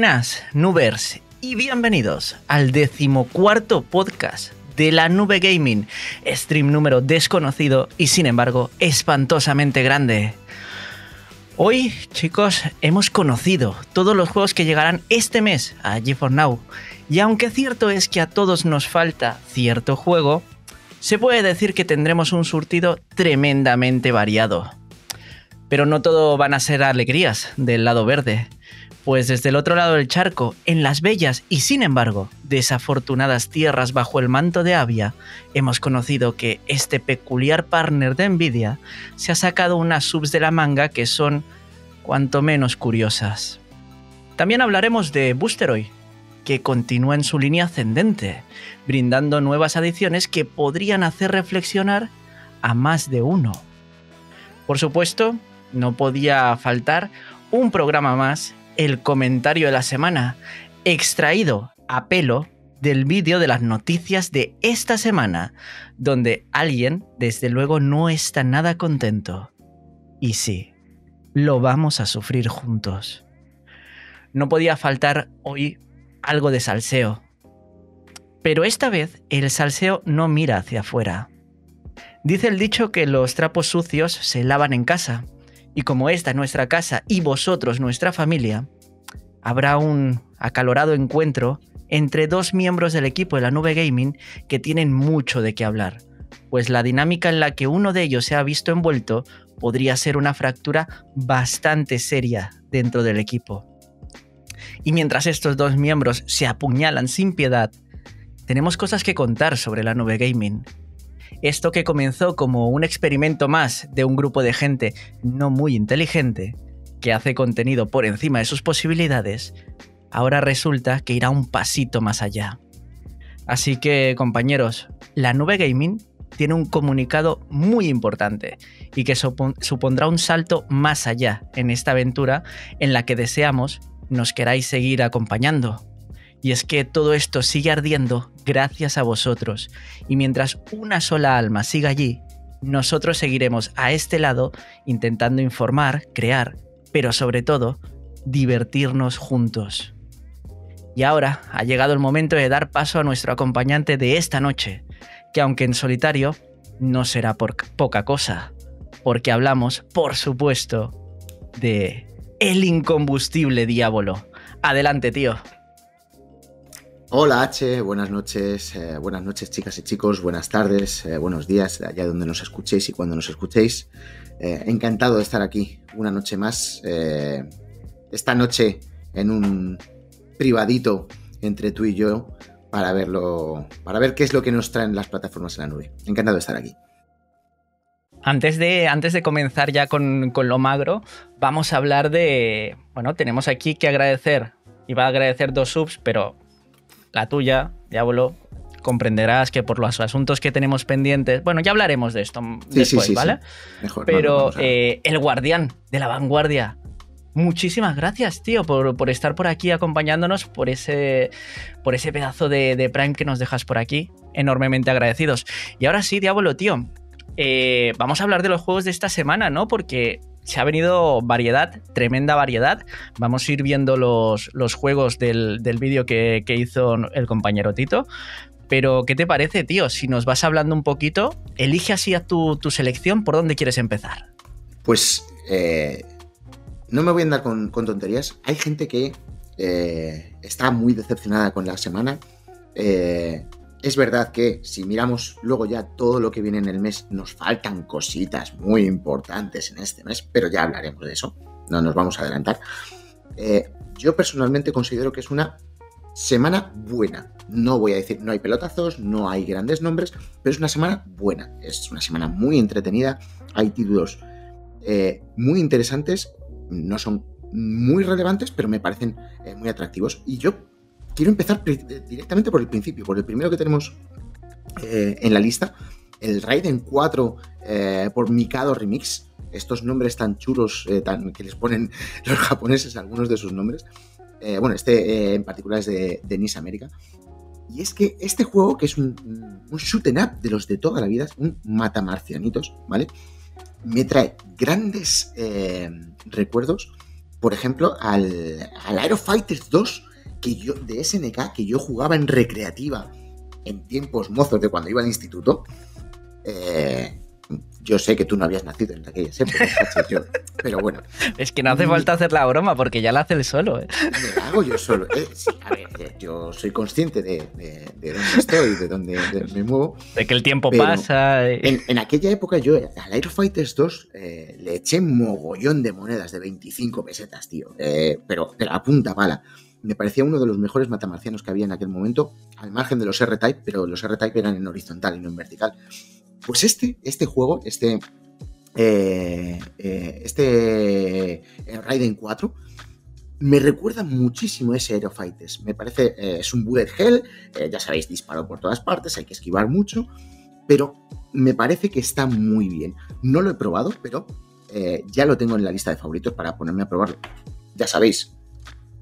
buenas, Nubers, y bienvenidos al decimocuarto podcast de la Nube Gaming, stream número desconocido y sin embargo espantosamente grande. Hoy, chicos, hemos conocido todos los juegos que llegarán este mes a GeForce Now, y aunque cierto es que a todos nos falta cierto juego, se puede decir que tendremos un surtido tremendamente variado. Pero no todo van a ser alegrías del lado verde pues desde el otro lado del charco, en las bellas y sin embargo desafortunadas tierras bajo el manto de Avia, hemos conocido que este peculiar partner de Nvidia se ha sacado unas subs de la manga que son cuanto menos curiosas. También hablaremos de Boosteroid, que continúa en su línea ascendente, brindando nuevas adiciones que podrían hacer reflexionar a más de uno. Por supuesto, no podía faltar un programa más el comentario de la semana, extraído a pelo del vídeo de las noticias de esta semana, donde alguien, desde luego, no está nada contento. Y sí, lo vamos a sufrir juntos. No podía faltar hoy algo de salseo. Pero esta vez el salseo no mira hacia afuera. Dice el dicho que los trapos sucios se lavan en casa, y como esta es nuestra casa y vosotros nuestra familia, habrá un acalorado encuentro entre dos miembros del equipo de la nube gaming que tienen mucho de qué hablar, pues la dinámica en la que uno de ellos se ha visto envuelto podría ser una fractura bastante seria dentro del equipo. Y mientras estos dos miembros se apuñalan sin piedad, tenemos cosas que contar sobre la nube gaming, esto que comenzó como un experimento más de un grupo de gente no muy inteligente, que hace contenido por encima de sus posibilidades, ahora resulta que irá un pasito más allá. Así que, compañeros, la nube gaming tiene un comunicado muy importante y que supondrá un salto más allá en esta aventura en la que deseamos nos queráis seguir acompañando. Y es que todo esto sigue ardiendo gracias a vosotros. Y mientras una sola alma siga allí, nosotros seguiremos a este lado intentando informar, crear, pero sobre todo, divertirnos juntos. Y ahora ha llegado el momento de dar paso a nuestro acompañante de esta noche, que aunque en solitario, no será por poca cosa, porque hablamos, por supuesto, de el incombustible diablo. Adelante, tío. Hola H, buenas noches, eh, buenas noches chicas y chicos, buenas tardes, eh, buenos días, allá donde nos escuchéis y cuando nos escuchéis. Eh, encantado de estar aquí una noche más, esta noche en un privadito entre tú y yo para verlo, para ver qué es lo que nos traen las plataformas en la nube. Encantado de estar aquí. Antes de, antes de comenzar ya con, con lo magro, vamos a hablar de, bueno, tenemos aquí que agradecer, iba a agradecer dos subs, pero la tuya, Diablo, comprenderás que por los asuntos que tenemos pendientes, bueno, ya hablaremos de esto después, ¿vale? Mejor, Pero eh, el guardián de la vanguardia, muchísimas gracias, tío, por, estar por aquí acompañándonos, por ese, por ese pedazo de, Prime que nos dejas por aquí. Enormemente agradecidos. Y ahora sí, Diablo, tío, eh, vamos a hablar de los juegos de esta semana, ¿no? Porque se ha venido variedad, tremenda variedad. Vamos a ir viendo los, los juegos del, vídeo que, hizo el compañero Tito. Pero, ¿qué te parece, tío? Si nos vas hablando un poquito, elige así a tu, selección por dónde quieres empezar. Pues eh, no me voy a andar con, tonterías. Hay gente que eh, está muy decepcionada con la semana. Eh, es verdad que si miramos luego ya todo lo que viene en el mes, nos faltan cositas muy importantes en este mes, pero ya hablaremos de eso, no nos vamos a adelantar. Eh, yo personalmente considero que es una semana buena. No voy a decir, no hay pelotazos, no hay grandes nombres, pero es una semana buena. Es una semana muy entretenida, hay títulos eh, muy interesantes, no son muy relevantes, pero me parecen eh, muy atractivos. Y yo quiero empezar directamente por el principio, por el primero que tenemos eh, en la lista, el Raiden 4 eh, por Mikado Remix. Estos nombres tan chulos eh, que les ponen los japoneses algunos de sus nombres. bueno, este en particular es de, de Nice América. Y es que este juego, que es un, shoot up de los de toda la vida, un matamarcianitos, ¿vale? Me trae grandes recuerdos por ejemplo, al, al Aero Fighters 2 que yo, de SNK que yo jugaba en recreativa en tiempos mozos de cuando iba al instituto. Eh, yo sé que tú no habías nacido en aquellas épocas, pero bueno. Es que no hace falta hacer la broma porque ya la hace él solo. ¿eh? Me la hago yo solo. Eh, a ver, eh, yo soy consciente de, dónde estoy, de dónde me muevo. De que el tiempo pasa. En, aquella época yo al Aero Fighters 2 le eché mogollón de monedas de 25 pesetas, tío. pero de la punta pala me parecía uno de los mejores matamarcianos que había en aquel momento, al margen de los R-Type, pero los R-Type eran en horizontal y no en vertical. Pues este, este juego, este, eh, eh, este eh, Raiden 4, me recuerda muchísimo a ese Aero Fighters. Me parece, es un bullet hell, ya sabéis, disparo por todas partes, hay que esquivar mucho, pero me parece que está muy bien. No lo he probado, pero ya lo tengo en la lista de favoritos para ponerme a probarlo. Ya sabéis,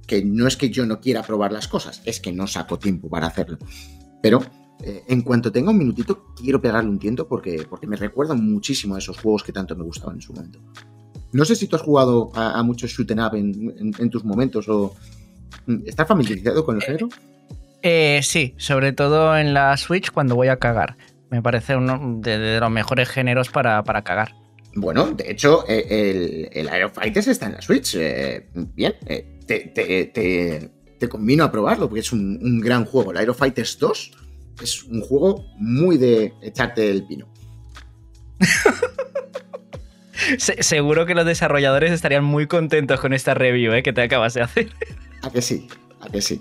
que no es que yo no quiera probar las cosas, es que no saco tiempo para hacerlo. Pero eh, en cuanto tenga un minutito, quiero pegarle un tiento porque, porque me recuerda muchísimo a esos juegos que tanto me gustaban en su momento. No sé si tú has jugado a, muchos shoot up en, tus momentos o... Mm, ¿Estás familiarizado con el género? Eh, sí, sobre todo en la Switch cuando voy a cagar. Me parece uno de, los mejores géneros para, para cagar. Bueno, de hecho, eh, el, el Aero Fighters está en la Switch. bien, te, te, convino a probarlo, porque es un, gran juego. El Aero Fighters 2 es un juego muy de echarte el pino. seguro que los desarrolladores estarían muy contentos con esta review ¿eh? que te acabas de hacer. A que sí, a que sí.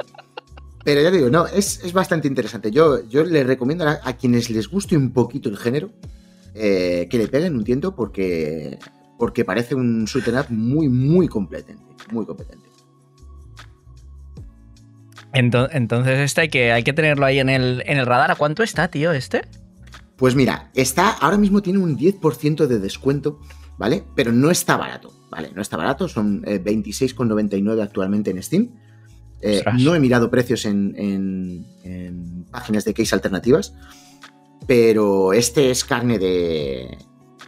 Pero ya digo, no, es, bastante interesante. Yo, yo le recomiendo a, quienes les guste un poquito el género eh, que le peguen un tiento porque, porque parece un shoot up muy, muy competente. Muy competente. Entonces, este hay que, hay que tenerlo ahí en el, en el radar. ¿A cuánto está, tío, este? Pues mira, está, ahora mismo tiene un 10% de descuento, ¿vale? Pero no está barato, ¿vale? No está barato, son 26,99 eh, actualmente en Steam. Eh, no he mirado precios en, páginas de case alternativas, pero este es carne de.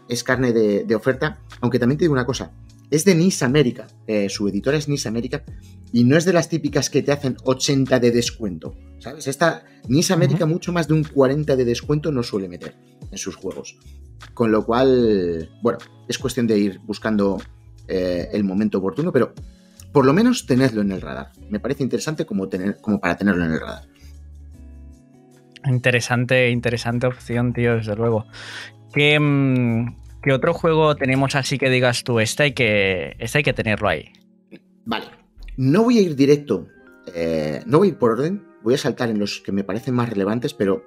Es carne de, oferta. Aunque también te digo una cosa: es de Nice América. Eh, su editora es Nice América y no es de las típicas que te hacen 80 de descuento. ¿Sabes? Esta Nice América mucho más de un 40 de descuento no suele meter en sus juegos. Con lo cual, bueno, es cuestión de ir buscando eh, el momento oportuno, pero por lo menos tenedlo en el radar. Me parece interesante como, tener, como para tenerlo en el radar. Interesante, interesante opción, tío, desde luego. ¿Qué, mm, ¿Qué, otro juego tenemos así que digas tú? Este hay que, este hay que tenerlo ahí. Vale, no voy a ir directo, eh, no voy a ir por orden, voy a saltar en los que me parecen más relevantes, pero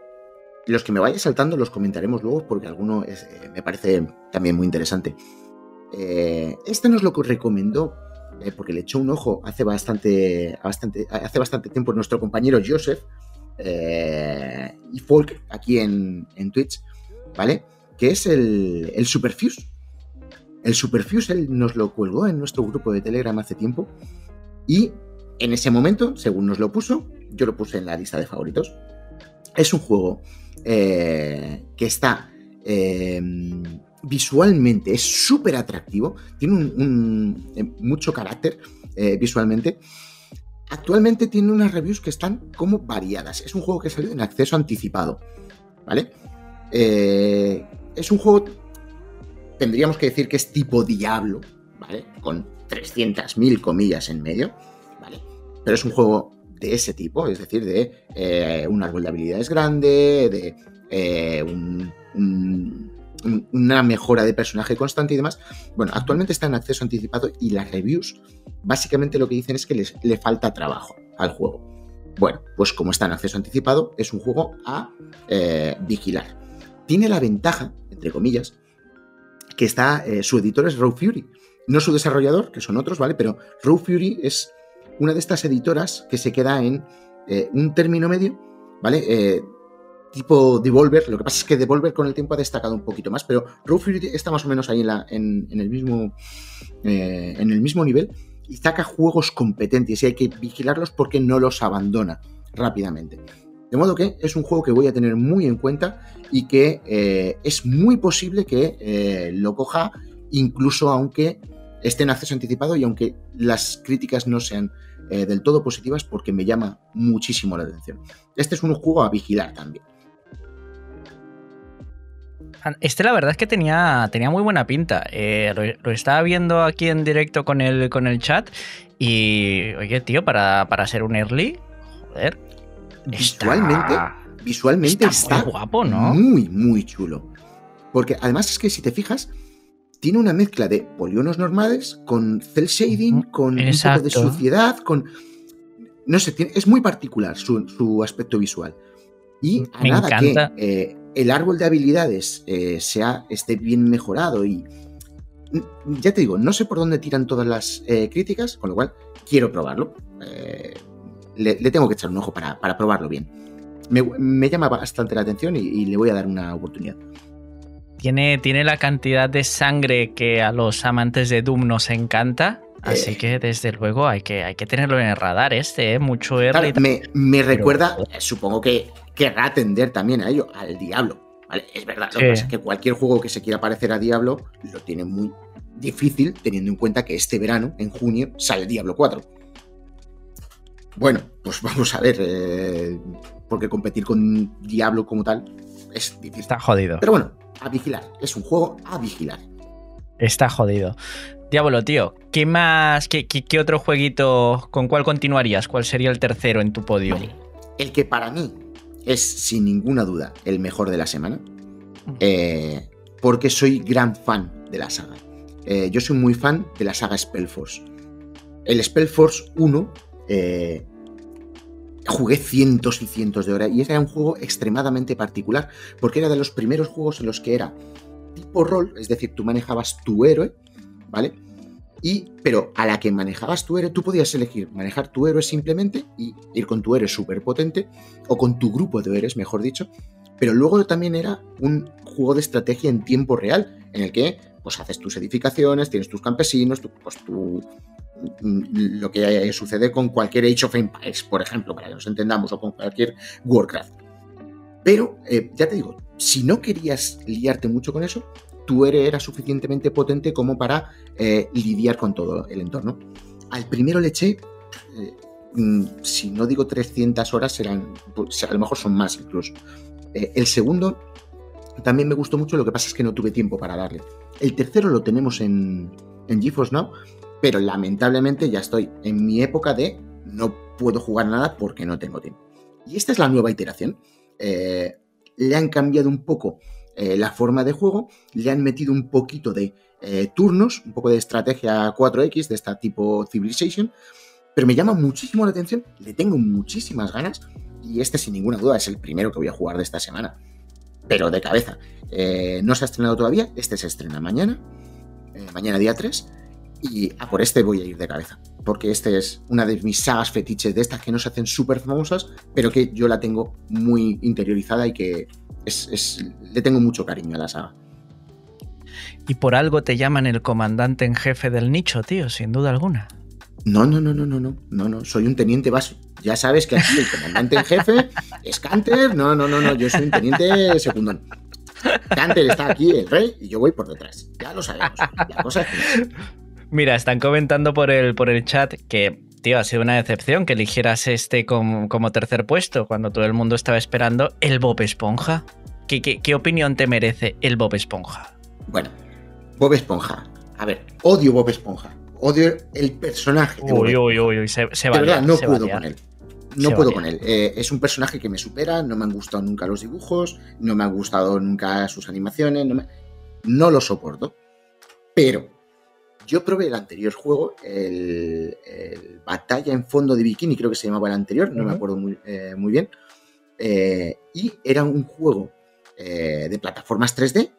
los que me vaya saltando los comentaremos luego porque alguno eh, me parece también muy interesante. Eh, este nos lo recomendó porque le echó un ojo hace bastante, hace bastante tiempo nuestro compañero Joseph y Folk aquí en, Twitch, ¿vale? Que es el, el Superfuse. El Superfuse él nos lo colgó en nuestro grupo de Telegram hace tiempo y en ese momento, según nos lo puso, yo lo puse en la lista de favoritos. Es un juego eh, que está em, visualmente, es súper atractivo, tiene eh, mucho carácter eh, visualmente. Actualmente tiene unas reviews que están como variadas. Es un juego que ha salido en acceso anticipado. ¿Vale? es un juego, tendríamos que decir que es tipo Diablo, ¿vale? Con 300.000 comillas en medio, ¿vale? Pero es un juego de ese tipo, es decir, de eh, un árbol de habilidades grande, de eh, una mejora de personaje constante y demás. Bueno, actualmente está en acceso anticipado y las reviews básicamente lo que dicen es que les, le falta trabajo al juego. Bueno, pues como está en acceso anticipado, es un juego a eh, vigilar. Tiene la ventaja, entre comillas, que está, su editor es Raw Fury, no su desarrollador, que son otros, ¿vale? Pero Raw Fury es una de estas editoras que se queda en eh, un término medio, ¿vale? Eh, tipo Devolver, lo que pasa es que Devolver con el tiempo ha destacado un poquito más, pero Raw Fury está más o menos ahí en, la, en, el, mismo, eh, en el mismo nivel y saca juegos competentes y hay que vigilarlos porque no los abandona rápidamente. De modo que es un juego que voy a tener muy en cuenta y que es muy posible que lo coja incluso aunque esté en acceso anticipado y aunque las críticas no sean eh, del todo positivas porque me llama muchísimo la atención. Este es un juego a vigilar también. Este la verdad es que tenía, tenía muy buena pinta. Eh, lo, estaba viendo aquí en directo con el, con el chat y, oye, tío, para, para ser un early, joder. Visualmente, visualmente está, muy guapo, ¿no? Muy, muy chulo. Porque además es que si te fijas, tiene una mezcla de polígonos normales con cel shading, con un poco de suciedad, con... No sé, es muy particular su, aspecto visual. Y a nada que eh, el árbol de habilidades eh, sea, esté bien mejorado y... Ya te digo, no sé por dónde tiran todas las eh, críticas, con lo cual quiero probarlo. Le, tengo que echar un ojo para, probarlo bien. Me, llama bastante la atención y le voy a dar una oportunidad. Tiene, tiene la cantidad de sangre que a los amantes de Doom nos encanta. Así eh. que desde luego hay que, hay que tenerlo en el radar este, ¿eh? mucho R. me, recuerda, supongo que querrá atender también a ello, al Diablo. Es verdad, lo que pasa es que cualquier juego que se quiera parecer a Diablo lo tiene muy difícil teniendo en cuenta que este verano, en junio, sale Diablo 4. Bueno, pues vamos a ver, eh, porque competir con Diablo como tal es difícil. Está jodido. Pero bueno, a vigilar. Es un juego a vigilar. Está jodido. Diablo, tío, ¿qué más? Qué, otro jueguito? ¿Con cuál continuarías? ¿Cuál sería el tercero en tu podio? El que para mí es sin ninguna duda el mejor de la semana. Eh, porque soy gran fan de la saga. Eh, yo soy muy fan de la saga Spellforce. El Spellforce 1 eh, jugué cientos y cientos de horas y era un juego extremadamente particular porque era de los primeros juegos en los que era tipo rol, es decir, tú manejabas tu héroe, ¿vale? Y, pero a la que manejabas tu héroe, tú podías elegir manejar tu héroe simplemente y ir con tu héroe súper potente, o con tu grupo de héroes, mejor dicho, pero luego también era un juego de estrategia en tiempo real, en el que pues haces tus edificaciones, tienes tus campesinos, tu, pues, tu, lo que sucede con cualquier Age of Empires, por ejemplo, para que nos entendamos, o con cualquier Warcraft. Pero, eh, ya te digo, si no querías liarte mucho con eso, tu héroe era suficientemente potente como para eh, lidiar con todo el entorno. Al primero le eché, eh, mm, si no digo 300 horas, serán, pues, a lo mejor son más incluso. el segundo también me gustó mucho, lo que pasa es que no tuve tiempo para darle. El tercero lo tenemos en, en GeForce Now pero lamentablemente ya estoy en mi época de no puedo jugar nada porque no tengo tiempo. Y esta es la nueva iteración. Eh, le han cambiado un poco eh, la forma de juego, le han metido un poquito de eh, turnos, un poco de estrategia 4X de esta tipo Civilization, pero me llama muchísimo la atención, le tengo muchísimas ganas y este sin ninguna duda es el primero que voy a jugar de esta semana, pero de cabeza. no se ha estrenado todavía, este se estrena mañana, mañana día 3, y a por este voy a ir de cabeza. Porque este es una de mis sagas fetiches de estas que no se hacen súper famosas, pero que yo la tengo muy interiorizada y que es, le tengo mucho cariño a la saga. Y por algo te llaman el comandante en jefe del nicho, tío, sin duda alguna. No, no, no, no, no, no, no, no, soy un teniente vaso. Ya sabes que aquí el comandante en jefe es Canter. No, no, no, no, yo soy un teniente secundón. Canter está aquí, el rey, y yo voy por detrás. Ya lo sabemos. La cosa es Mira, están comentando por el, por el chat que, tío, ha sido una decepción que eligieras este como, tercer puesto cuando todo el mundo estaba esperando el Bob Esponja. ¿Qué, qué, opinión te merece el Bob Esponja? Bueno, Bob Esponja. A ver, odio Bob Esponja. Odio el personaje. uy, uy, uy, uy, se, se De verdad, no puedo con él. No puedo con él. Eh, es un personaje que me supera, no me han gustado nunca los dibujos, no me han gustado nunca sus animaciones, no, no lo soporto. Pero yo probé el anterior juego, el, Batalla en fondo de bikini, creo que se llamaba el anterior, no me acuerdo muy, eh, bien. Eh, y era un juego eh, de plataformas 3D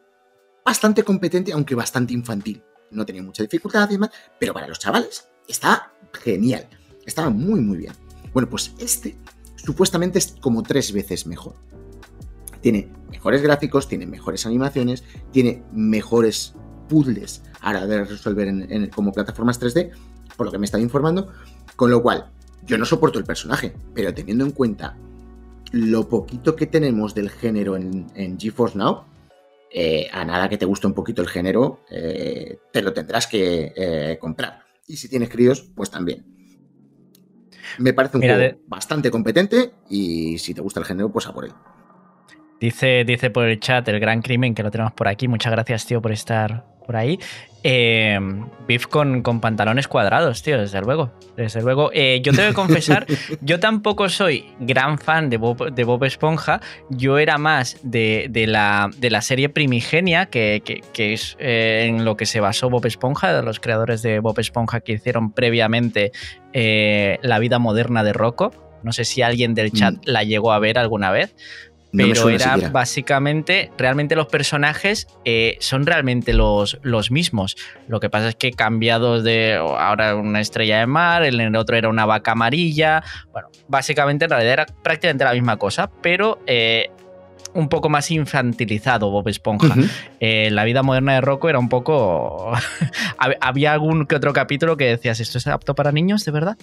bastante competente, aunque bastante infantil. No tenía mucha dificultad y demás, pero para los chavales está genial. Estaba muy, muy bien. Bueno, pues este supuestamente es como tres veces mejor. Tiene mejores gráficos, tiene mejores animaciones, tiene mejores puzzles ahora de resolver en, como plataformas 3D, por lo que me estaba informando, con lo cual yo no soporto el personaje, pero teniendo en cuenta lo poquito que tenemos del género en, GeForce Now, eh, a nada que te guste un poquito el género, eh, te lo tendrás que eh, comprar. Y si tienes críos, pues también. Me parece un juego bastante competente y si te gusta el género, pues a por él. Dice, dice por el chat el gran crimen que lo tenemos por aquí. Muchas gracias, tío, por estar por ahí. Eh, beef con, con, pantalones cuadrados, tío, desde luego. Desde luego. Eh, yo tengo que confesar, yo tampoco soy gran fan de Bob, de Bob Esponja. Yo era más de, la, de la, serie primigenia, que, es eh, en lo que se basó Bob Esponja, de los creadores de Bob Esponja que hicieron previamente eh, La vida moderna de Rocco. No sé si alguien del chat mm. la llegó a ver alguna vez pero era básicamente, realmente los personajes eh, son realmente los, los mismos. Lo que pasa es que cambiados de ahora una estrella de mar, en el otro era una vaca amarilla. Bueno, básicamente en realidad era prácticamente la misma cosa, pero eh, un poco más infantilizado Bob Esponja. Eh, la vida moderna de Rocco era un poco... Había algún que otro capítulo que decías, ¿esto es apto para niños, de verdad?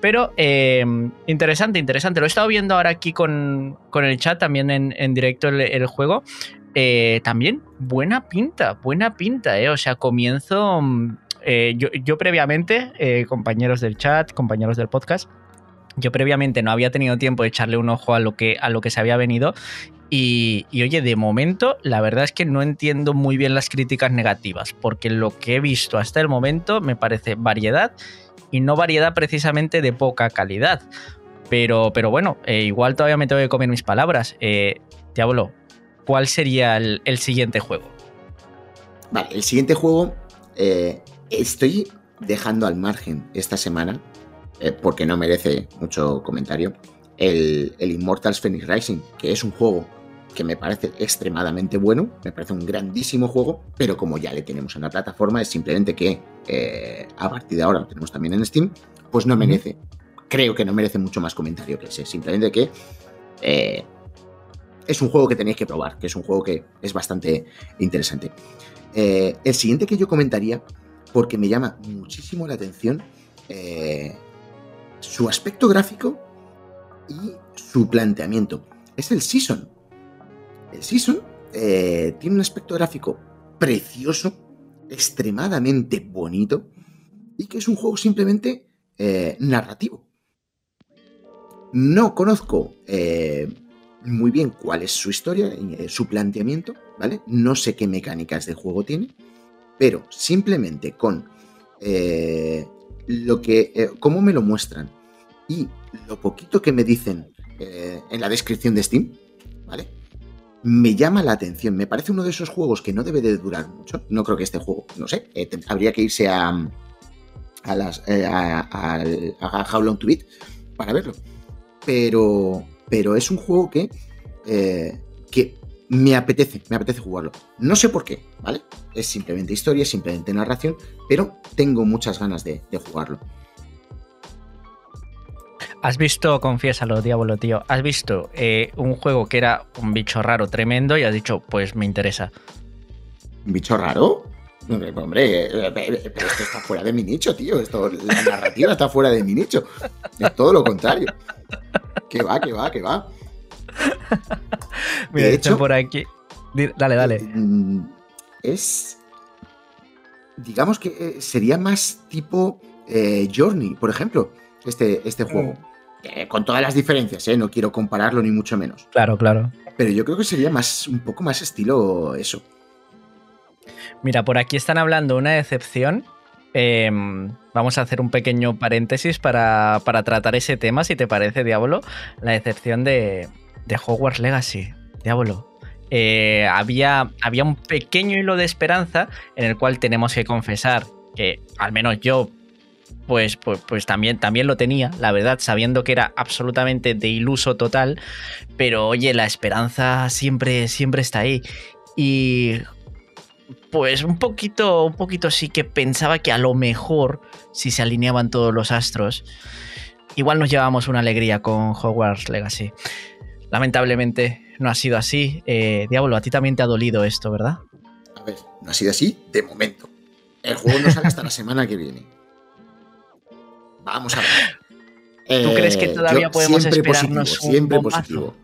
Pero em, interesante, interesante. Lo he estado viendo ahora aquí con, el chat, también en, directo el, juego. Eh, también buena pinta, buena pinta, ¿eh? O sea, comienzo... Mm, eh, yo, yo, previamente, compañeros del chat, compañeros del podcast, yo previamente no había tenido tiempo de echarle un ojo a lo que, a lo que se había venido y, oye, de momento, la verdad es que no entiendo muy bien las críticas negativas, porque lo que he visto hasta el momento me parece variedad y no variedad precisamente de poca calidad. Pero, pero bueno, eh, igual todavía me tengo que comer mis palabras. Eh, Diablo, ¿cuál sería el, siguiente juego? Vale, el siguiente juego eh, estoy dejando al margen esta semana, eh, porque no merece mucho comentario, el, el Immortals Phoenix Rising, que es un juego que me parece extremadamente bueno, me parece un grandísimo juego, pero como ya le tenemos en la plataforma, es simplemente que eh, a partir de ahora lo tenemos también en Steam, pues no merece, creo que no merece mucho más comentario que ese, simplemente que eh, es un juego que tenéis que probar, que es un juego que es bastante interesante. Eh, el siguiente que yo comentaría, porque me llama muchísimo la atención su aspecto gráfico y su planteamiento, es el Season. El Season eh, tiene un aspecto gráfico precioso, extremadamente bonito y que es un juego simplemente eh, narrativo. No conozco eh, muy bien cuál es su historia, su planteamiento, ¿vale? No sé qué mecánicas de juego tiene, pero simplemente con lo que, cómo me lo muestran y lo poquito que me dicen en la descripción de Steam, ¿vale? me llama la atención. Me parece uno de esos juegos que no debe de durar mucho. No creo que este juego, no sé, eh, habría que irse a, a las eh, a, How Long to Beat para verlo. Pero, pero es un juego que, eh, que me apetece, me apetece jugarlo. No sé por qué, ¿vale? Es simplemente historia, simplemente narración, pero tengo muchas ganas de jugarlo. Has visto, confiésalo, diablo, tío, has visto eh, un juego que era un bicho raro tremendo y has dicho, pues me interesa. ¿Un bicho raro? Hombre, eh, eh, pero esto está fuera de mi nicho, tío. Esto, la narrativa está fuera de mi nicho. Es todo lo contrario. Que va, que va, que va. Mira, de hecho, por aquí. Dale, dale. Mm, es. Digamos que sería más tipo Journey, por ejemplo, este, este juego. Mm con todas las diferencias, ¿eh? no quiero compararlo ni mucho menos. Claro, claro. Pero yo creo que sería más, un poco más estilo eso. Mira, por aquí están hablando una decepción. Em, vamos a hacer un pequeño paréntesis para, tratar ese tema, si te parece, Diablo. La decepción de, de Hogwarts Legacy. Diablo. Eh, había, había un pequeño hilo de esperanza en el cual tenemos que confesar que, al menos yo pues, pues, pues, también, también lo tenía, la verdad, sabiendo que era absolutamente de iluso total, pero oye, la esperanza siempre, siempre está ahí. Y pues un poquito, un poquito sí que pensaba que a lo mejor, si se alineaban todos los astros, igual nos llevamos una alegría con Hogwarts Legacy. Lamentablemente no ha sido así. Eh, Diablo, a ti también te ha dolido esto, ¿verdad? A ver, no ha sido así de momento. El juego no sale hasta la semana que viene. Vamos a ver. ¿Tú crees que eh, todavía podemos esperarnos Siempre positivo.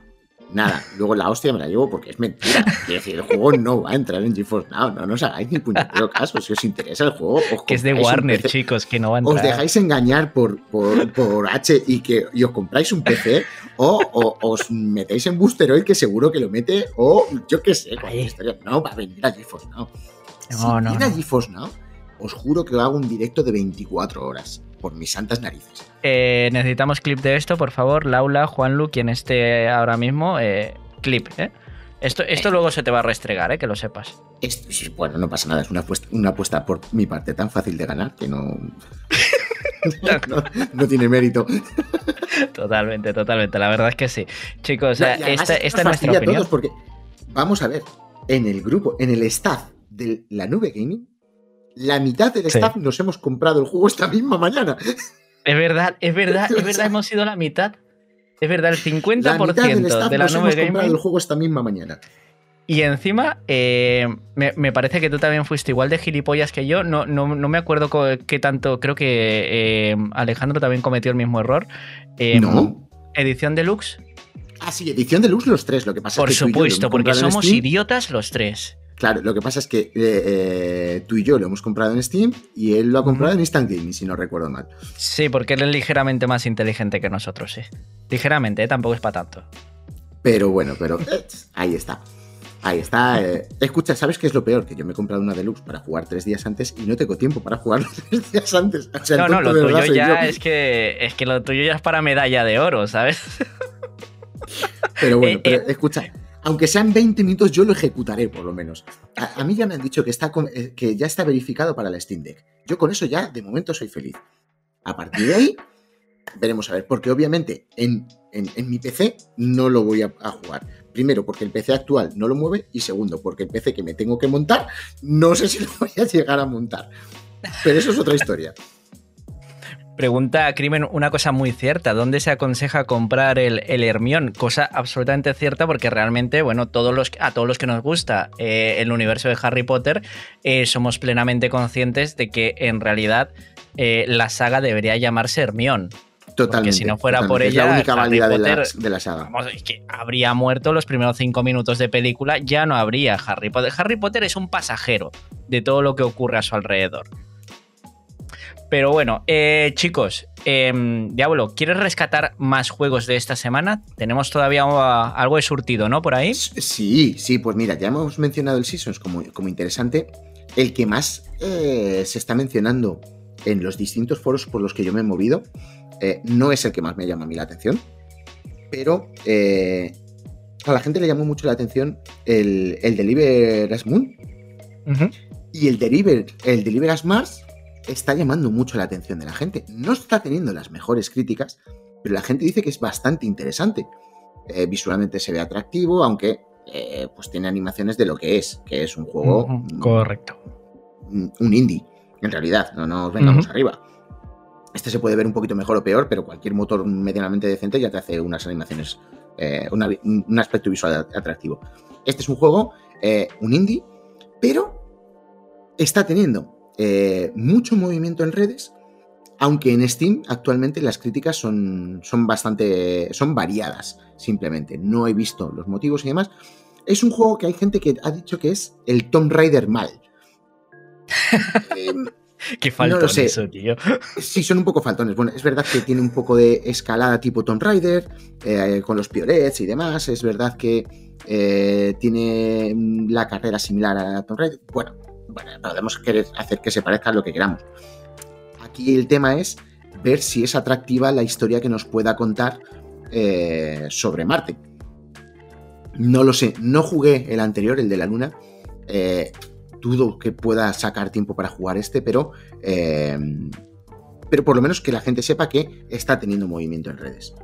nada. Luego la hostia me la llevo porque es mentira. Quiero decir, el juego no va a entrar en GeForce Now. No, no os hagáis ni puñetero caso. Si os interesa el juego, os Que es de Warner, chicos, que no va a entrar. Os dejáis engañar por, por, por H y que y os compráis un PC o, o os metéis en Boosteroid que seguro que lo mete o yo qué sé, historia. No, va a venir a GeForce Now. No, si no, viene a. GeForce Now, os juro que hago un directo de 24 horas. Por mis santas narices. Eh, necesitamos clip de esto, por favor. Laula, Juanlu, quien esté ahora mismo, eh, clip, ¿eh? Esto, esto luego se te va a restregar, ¿eh? Que lo sepas. Esto- bueno, no pasa nada, es una apuesta, una apuesta por mi parte tan fácil de ganar que no, no, no tiene mérito. Totalmente, totalmente. La verdad es que sí. Chicos, No, esta, esta es nuestra a opinión. todos porque, vamos a ver, en el grupo, en el staff de la nube gaming, la mitad del Sí. staff nos hemos comprado el juego esta misma mañana. Es verdad, es verdad, es verdad, hemos sido la mitad. Es verdad, el La mitad del 50% staff de la nos hemos comprado el juego esta misma mañana. Y encima, eh, me, me parece que tú también fuiste igual de gilipollas que yo. No, no, no me acuerdo qué tanto. Creo que eh, Alejandro también cometió el mismo error. Eh, No. Edición deluxe, Ah, sí, edición de luz los tres. Lo que pasa por es que lo supuesto, porque somos idiotas los tres. Claro, lo que pasa es que eh, eh, tú y yo lo hemos comprado en Steam y él lo ha comprado en Instant Gaming, si no recuerdo mal. Sí, porque él es ligeramente más inteligente que nosotros, sí. Ligeramente, ¿eh? tampoco es para tanto. Pero bueno, pero ahí está. Ahí está. Escucha, ¿sabes qué es lo peor? Que yo me he comprado una deluxe para jugar tres días antes y no tengo tiempo para jugar tres días antes. O sea, el No, no, lo tuyo ya yo. es que. Es que lo tuyo ya es para medalla de oro, ¿sabes? Pero bueno, pero escucha, aunque sean 20 minutos, yo lo ejecutaré por lo menos. A, mí ya me han dicho que, está eh, que ya está verificado para la Steam Deck. Yo con eso ya, de momento, soy feliz. A partir de ahí, veremos a ver, porque obviamente en, en- en mi PC no lo voy a, a jugar. Primero, porque el PC actual no lo mueve, y segundo, porque el PC que me tengo que montar, no sé si lo voy a llegar a montar. Pero eso es otra historia. Pregunta a Crimen una cosa muy cierta. ¿Dónde se aconseja comprar el, el Hermión? Cosa absolutamente cierta porque realmente, bueno, todos los, a todos los que nos gusta eh, el universo de Harry Potter, eh, somos plenamente conscientes de que en realidad eh, la saga debería llamarse Hermión. Totalmente. si no fuera por ella, es la única Harry válida de la, Potter- de la saga. Vamos, es que habría muerto los primeros cinco minutos de película, ya no habría Harry Potter. Harry Potter es un pasajero de todo lo que ocurre a su alrededor. Pero bueno, eh, chicos, em, Diablo, ¿quieres rescatar más juegos de esta semana? Tenemos todavía uh, algo de surtido, ¿no? Por ahí. Sí, sí, pues mira, ya hemos mencionado el Seasons como, como interesante. El que más eh, se está mencionando en los distintos foros por los que yo me he movido eh, no es el que más me llama a mí la atención, pero eh, a la gente le llamó mucho la atención el, el Deliver as Moon y el Deliver, el Deliver as Mars está llamando mucho la atención de la gente. No está teniendo las mejores críticas, pero la gente dice que es bastante interesante. Eh, visualmente se ve atractivo, aunque eh, pues tiene animaciones de lo que es, que es un juego, Correcto. un un indie, en realidad, no nos vengamos arriba. Este se puede ver un poquito mejor o peor, pero cualquier motor medianamente decente ya te hace unas animaciones, eh, una un aspecto visual at- atractivo. Este es un juego, un indie, pero está teniendo eh, mucho movimiento en redes, aunque en Steam actualmente las críticas son, son bastante, son variadas, simplemente. No he visto los motivos y demás. Es un juego que hay gente que ha dicho que es el Tomb Raider mal. Em, Qué lo sé. eso, tío. Sí, son un poco faltones. Bueno, es verdad que tiene un poco de escalada tipo Tomb Raider, eh, con los piorets y demás. Es verdad que eh, tiene la carrera similar a Tomb Raider. Bueno, podemos querer hacer que se parezca a lo que queramos. Aquí el tema es ver si es atractiva la historia que nos pueda contar eh, sobre Marte. No lo sé, no jugué el anterior, el de la Luna. Eh, dudo que pueda sacar tiempo para jugar este, pero eh, pero por lo menos que la gente sepa que está teniendo movimiento en redes.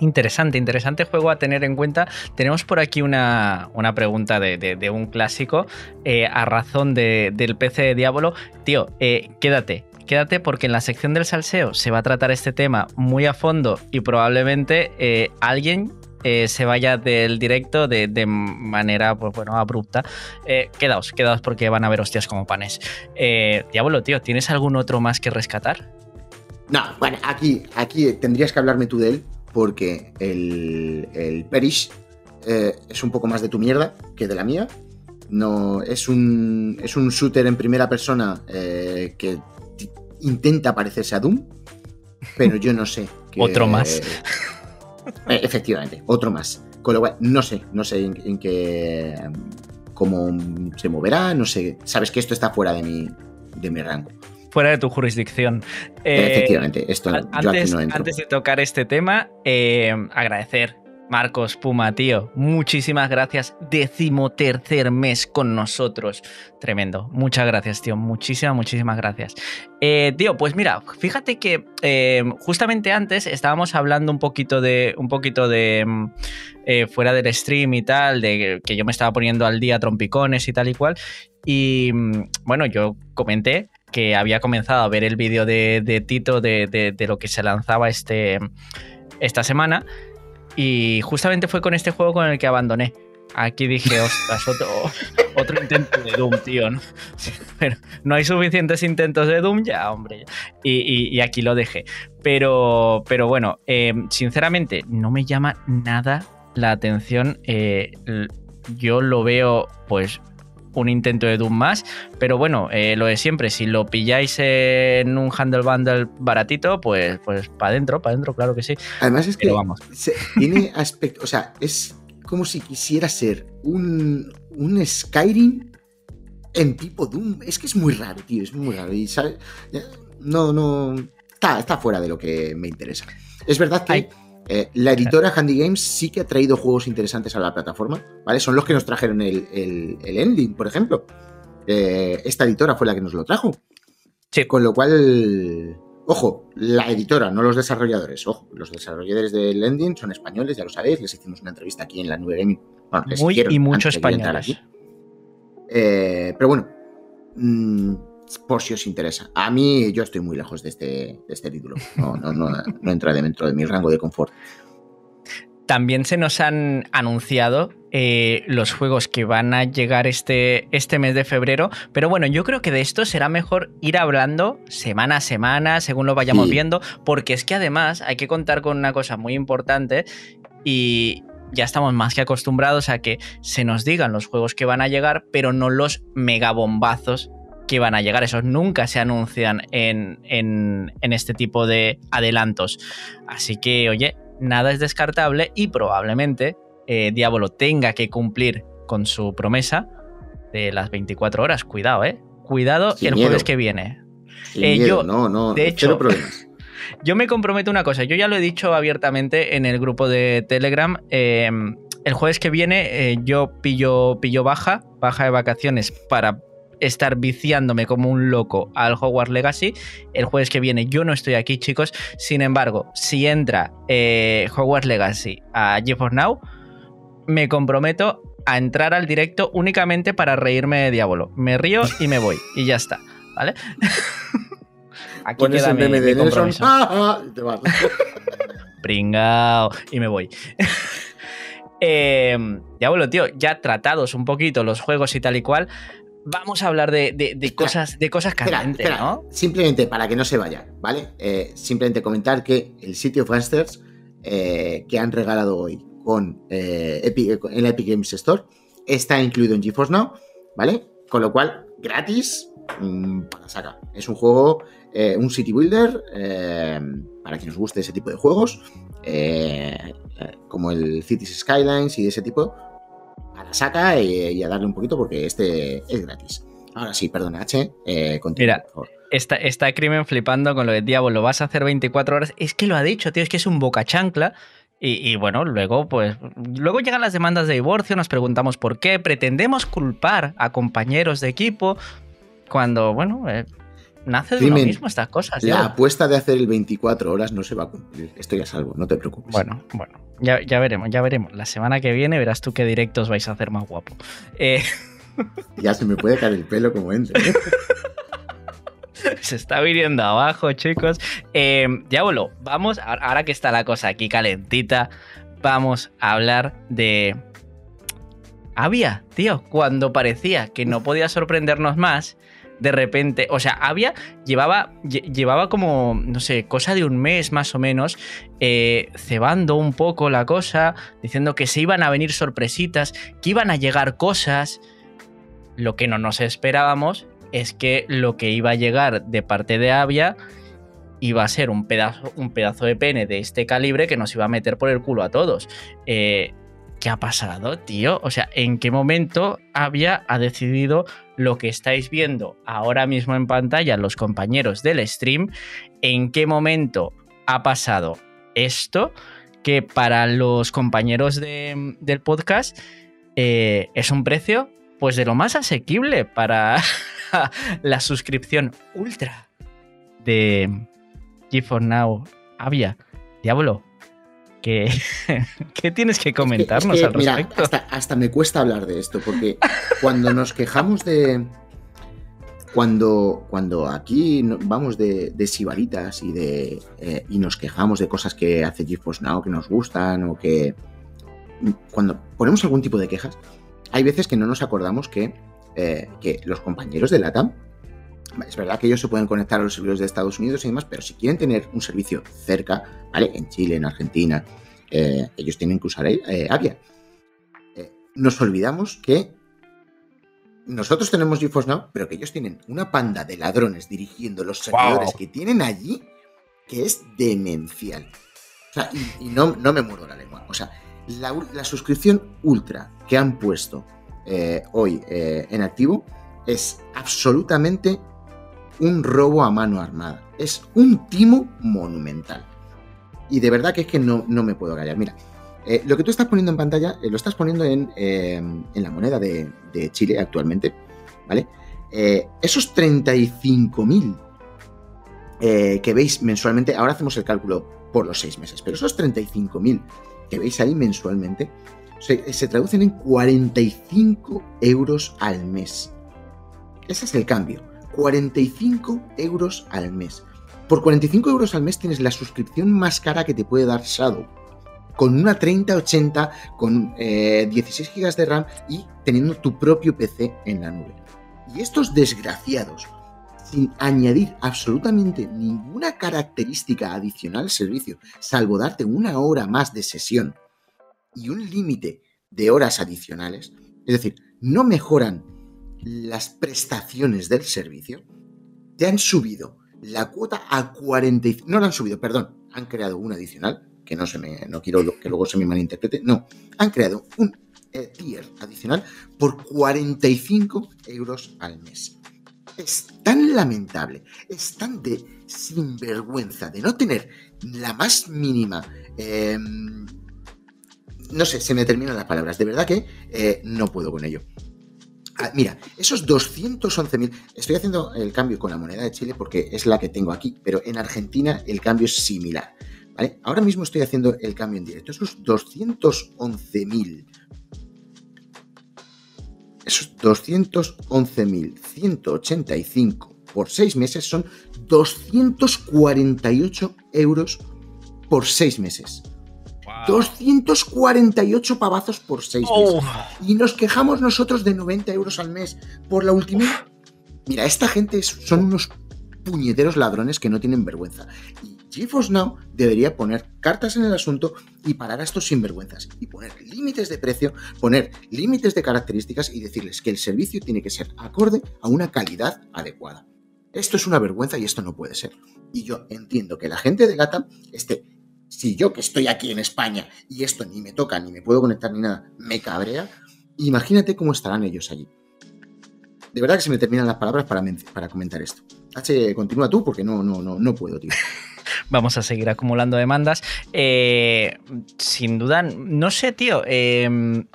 Interesante, interesante juego a tener en cuenta. Tenemos por aquí una, una pregunta de, de- un clásico eh, a razón de- del PC de Diablo. Tío, eh, quédate, quédate porque en la sección del salseo se va a tratar este tema muy a fondo y probablemente eh, alguien se vaya del directo de, de manera, pues bueno, abrupta. Eh, quedaos, quedaos porque van a ver hostias como panes. Diablo, tío, ¿tienes algún otro más que rescatar? No, bueno, aquí, aquí tendrías que hablarme tú de él, porque el, el Perish eh, es un poco más de tu mierda que de la mía. No, es un, es un shooter en primera persona eh, que intenta parecerse a Doom, pero yo no sé. otro más. Eh, efectivamente, otro más. Con lo cual, no sé, no sé en, qué. cómo se moverá, no sé. Sabes que esto está fuera de mi, de mi rango fuera de tu jurisdicción. Efectivamente, esto antes, yo aquí no Antes de tocar este tema, agradecer Marcos Puma, tío, muchísimas gracias. Decimotercer mes con nosotros. Tremendo. Muchas gracias, tío. Muchísimas, muchísimas gracias. Eh, tío, pues mira, fíjate que eh, justamente antes estábamos hablando un poquito de. un poquito de. Mm, eh, fuera del stream y tal, de que yo me estaba poniendo al día trompicones y tal y cual. Y mm, bueno, yo comenté que había comenzado a ver el vídeo de, Tito de, lo que se lanzaba este, esta semana. Y justamente fue con este juego con el que abandoné. Aquí dije, ostras, otro, intento de Doom, tío. ¿no? No hay suficientes intentos de Doom ya, hombre. Y, aquí lo dejé. Pero, pero bueno, em, sinceramente, no me llama nada la atención. Eh, yo lo veo, pues, un intento de Doom más. Pero bueno, eh, lo de siempre, si lo pilláis en un handle bundle baratito, pues, pues para adentro, para adentro, claro que sí. Además es que vamos. tiene aspecto, o sea, es como si quisiera ser un, un Skyrim en tipo Doom. Es que es muy raro, tío, es muy raro. Y no, no, está, está fuera de lo que me interesa. Es verdad que... Eh, la editora Handy Games sí que ha traído juegos interesantes a la plataforma, ¿vale? Son los que nos trajeron el, el, ending, por ejemplo. Eh, esta editora fue la que nos lo trajo. Sí. Con lo cual, ojo, la editora, no los desarrolladores. Ojo, los desarrolladores del ending son españoles, ya lo sabéis. Les hicimos una entrevista aquí en la Nube Gaming. Muy y mucho españoles. Eh, pero bueno, mm, por si os interesa. A mí yo estoy muy lejos de este, de este título. No, no, no, no entra dentro de mi rango de confort. También se nos han anunciado eh, los juegos que van a llegar este, este mes de febrero, pero bueno, yo creo que de esto será mejor ir hablando semana a semana, según lo vayamos viendo, porque es que además hay que contar con una cosa muy importante y ya estamos más que acostumbrados a que se nos digan los juegos que van a llegar, pero no los megabombazos que van a llegar. Esos nunca se anuncian en, este tipo de adelantos. Así que, oye, nada es descartable y probablemente eh, Diablo tenga que cumplir con su promesa de las 24 horas. Cuidado, ¿eh? Cuidado el jueves que viene. Eh, yo, no, no, de hecho, yo me comprometo una cosa. Yo ya lo he dicho abiertamente en el grupo de Telegram. Em, el jueves que viene eh, yo pillo, pillo baja, baja de vacaciones para estar viciándome como un loco al Hogwarts Legacy. El jueves que viene yo no estoy aquí, chicos. Sin embargo, si entra eh, Hogwarts Legacy a GeForce Now, me comprometo a entrar al directo únicamente para reírme de Diablo. Me río y me voy. Y ya está. ¿Vale? Aquí queda mi, de compromiso. Pringao. Y me voy. eh, Diablo, tío, ya tratados un poquito los juegos y tal y cual vamos a hablar de, cosas, de cosas calientes, ¿no? Simplemente para que no se vaya, ¿vale? Eh, simplemente comentar que el sitio of Gangsters eh, que han regalado hoy con eh, en la Epic Games Store está incluido en GeForce Now, ¿vale? Con lo cual, gratis mm, para sacar. Es un juego, un city builder, para quien nos guste ese tipo de juegos, como el Cities Skylines y ese tipo, saca y, a darle un poquito porque este es gratis. Ahora sí, perdona, H, eh, Mira, está, está Crimen flipando con lo de Diablo, lo vas a hacer 24 horas. Es que lo ha dicho, tío, es que es un boca chancla. Y, bueno, luego, pues, luego llegan las demandas de divorcio, nos preguntamos por qué, pretendemos culpar a compañeros de equipo, cuando, bueno, eh, nace de lo mismo estas cosas. La apuesta de hacer el 24 horas no se va a cumplir. Estoy a salvo, no te preocupes. Bueno, bueno, ya, ya veremos, ya veremos. La semana que viene verás tú qué directos vais a hacer más guapo. Eh, ya se me puede caer el pelo como entre. ¿eh? se está viniendo abajo, chicos. Eh, Diablo, vamos, ahora que está la cosa aquí calentita, vamos a hablar de. Había, tío, cuando parecía que no podía sorprendernos más, de repente, o sea, había, llevaba, llevaba como, no sé, cosa de un mes más o menos, eh, cebando un poco la cosa, diciendo que se iban a venir sorpresitas, que iban a llegar cosas. Lo que no nos esperábamos es que lo que iba a llegar de parte de Avia iba a ser un pedazo, un pedazo de pene de este calibre que nos iba a meter por el culo a todos. Eh, ¿Qué ha pasado, tío? O sea, ¿en qué momento Avia ha decidido lo que estáis viendo ahora mismo en pantalla los compañeros del stream? ¿En qué momento ha pasado esto? Que para los compañeros del podcast eh, es un precio pues de lo más asequible para la suscripción ultra de GeForce Now Avia. Diablo, ¿qué, ¿qué tienes que comentarnos al respecto? hasta, me cuesta hablar de esto, porque cuando nos quejamos de. Cuando, cuando aquí vamos de, de sibaritas y, de, eh, y nos quejamos de cosas que hace GeForce Now que nos gustan o que. Cuando ponemos algún tipo de quejas, hay veces que no nos acordamos que, eh, que los compañeros de LATAM es verdad que ellos se pueden conectar a los servidores de Estados Unidos y demás, pero si quieren tener un servicio cerca, ¿vale? En Chile, en Argentina, eh, ellos tienen que usar eh, Avia. Eh, nos olvidamos que nosotros tenemos GeForce Now, pero que ellos tienen una panda de ladrones dirigiendo los servidores que tienen allí que es demencial. O sea, y, no, no, me muerdo la lengua. O sea, la, la suscripción ultra que han puesto hoy en activo es absolutamente un robo a mano armada. Es un timo monumental. Y de verdad que es que no, no me puedo callar. Mira, eh, lo que tú estás poniendo en pantalla, eh, lo estás poniendo en, em, en la moneda de, Chile actualmente, ¿vale? Eh, esos 35.000 que veis mensualmente, ahora hacemos el cálculo por los seis meses, pero esos 35.000 que veis ahí mensualmente se, se traducen en 45 euros al mes. Ese es el cambio. 45 euros al mes. Por 45 euros al mes tienes la suscripción más cara que te puede dar Shadow. Con una 3080, con 16 eh, GB de RAM y teniendo tu propio PC en la nube. Y estos desgraciados, sin añadir absolutamente ninguna característica adicional al servicio, salvo darte una hora más de sesión y un límite de horas adicionales, es decir, no mejoran las prestaciones del servicio, te han subido la cuota a 45. No la han subido, perdón, han creado una adicional, que no se me. No quiero que luego se me malinterprete. No, han creado un eh, tier adicional por 45 euros al mes. Es tan lamentable, es tan de sinvergüenza de no tener la más mínima. Em, no sé, se me terminan las palabras. De verdad que eh, no puedo con ello. Ah, mira, esos 211.000, estoy haciendo el cambio con la moneda de Chile porque es la que tengo aquí, pero en Argentina el cambio es similar. Ahora mismo estoy haciendo el cambio en directo. Esos 211.000, esos 211.185 por 6 meses son 248 euros por 6 meses. 248 pavazos por 6 meses. Y nos quejamos nosotros de 90 euros al mes por la última. Mira, esta gente son unos puñeteros ladrones que no tienen vergüenza. Y GeForce Now debería poner cartas en el asunto y parar a estos sinvergüenzas. Y poner límites de precio, poner límites de características y decirles que el servicio tiene que ser acorde a una calidad adecuada. Esto es una vergüenza y esto no puede ser. Y yo entiendo que la gente de Gata esté si yo que estoy aquí en España y esto ni me toca, ni me puedo conectar ni nada, me cabrea, imagínate cómo estarán ellos allí. De verdad que se me terminan las palabras para, para comentar esto. H, continúa tú porque no, no, no, no puedo, tío. Vamos a seguir acumulando demandas. Eh, sin duda, no sé, tío. Em,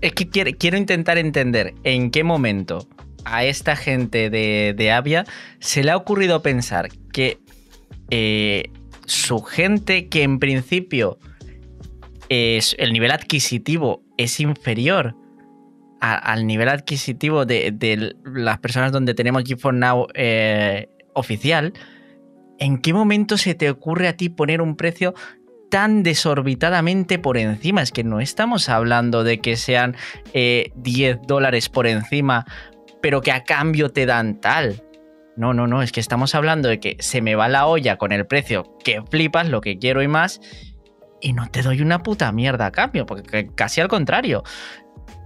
es que quiero, intentar entender en qué momento a esta gente de, de Avia se le ha ocurrido pensar que eh, su gente que en principio es, el nivel adquisitivo es inferior al nivel adquisitivo de, las personas donde tenemos GeForce Now eh, oficial, ¿en qué momento se te ocurre a ti poner un precio tan desorbitadamente por encima? Es que no estamos hablando de que sean 10 eh, dólares por encima pero que a cambio te dan tal. No, no, no, es que estamos hablando de que se me va la olla con el precio que flipas, lo que quiero y más, y no te doy una puta mierda a cambio, porque casi al contrario.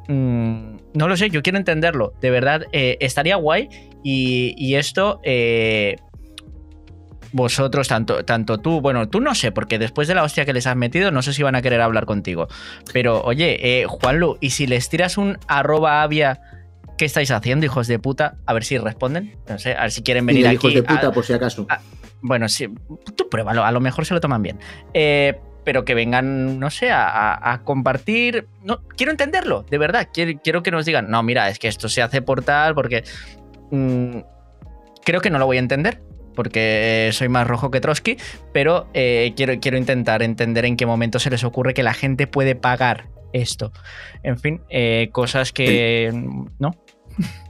Mm, no lo sé, yo quiero entenderlo. De verdad, eh, estaría guay. Y, esto, eh, vosotros, tanto, tanto tú, bueno, tú no sé, porque después de la hostia que les has metido, no sé si van a querer hablar contigo. Pero, oye, eh, Juanlu, ¿y si les tiras un arroba avia, qué estáis haciendo, hijos de puta? A ver si responden. No sé, a ver si quieren venir aquí. Hijos de puta, por si acaso. bueno, sí, tú pruébalo, a lo mejor se lo toman bien. Eh pero que vengan, no sé, a, compartir. No, quiero entenderlo, de verdad. Quiero, que nos digan, no, mira, es que esto se hace por tal, porque mm, creo que no lo voy a entender, porque soy más rojo que Trotsky, pero eh, quiero, quiero intentar entender en qué momento se les ocurre que la gente puede pagar esto. En fin, eh, cosas que... ¿No?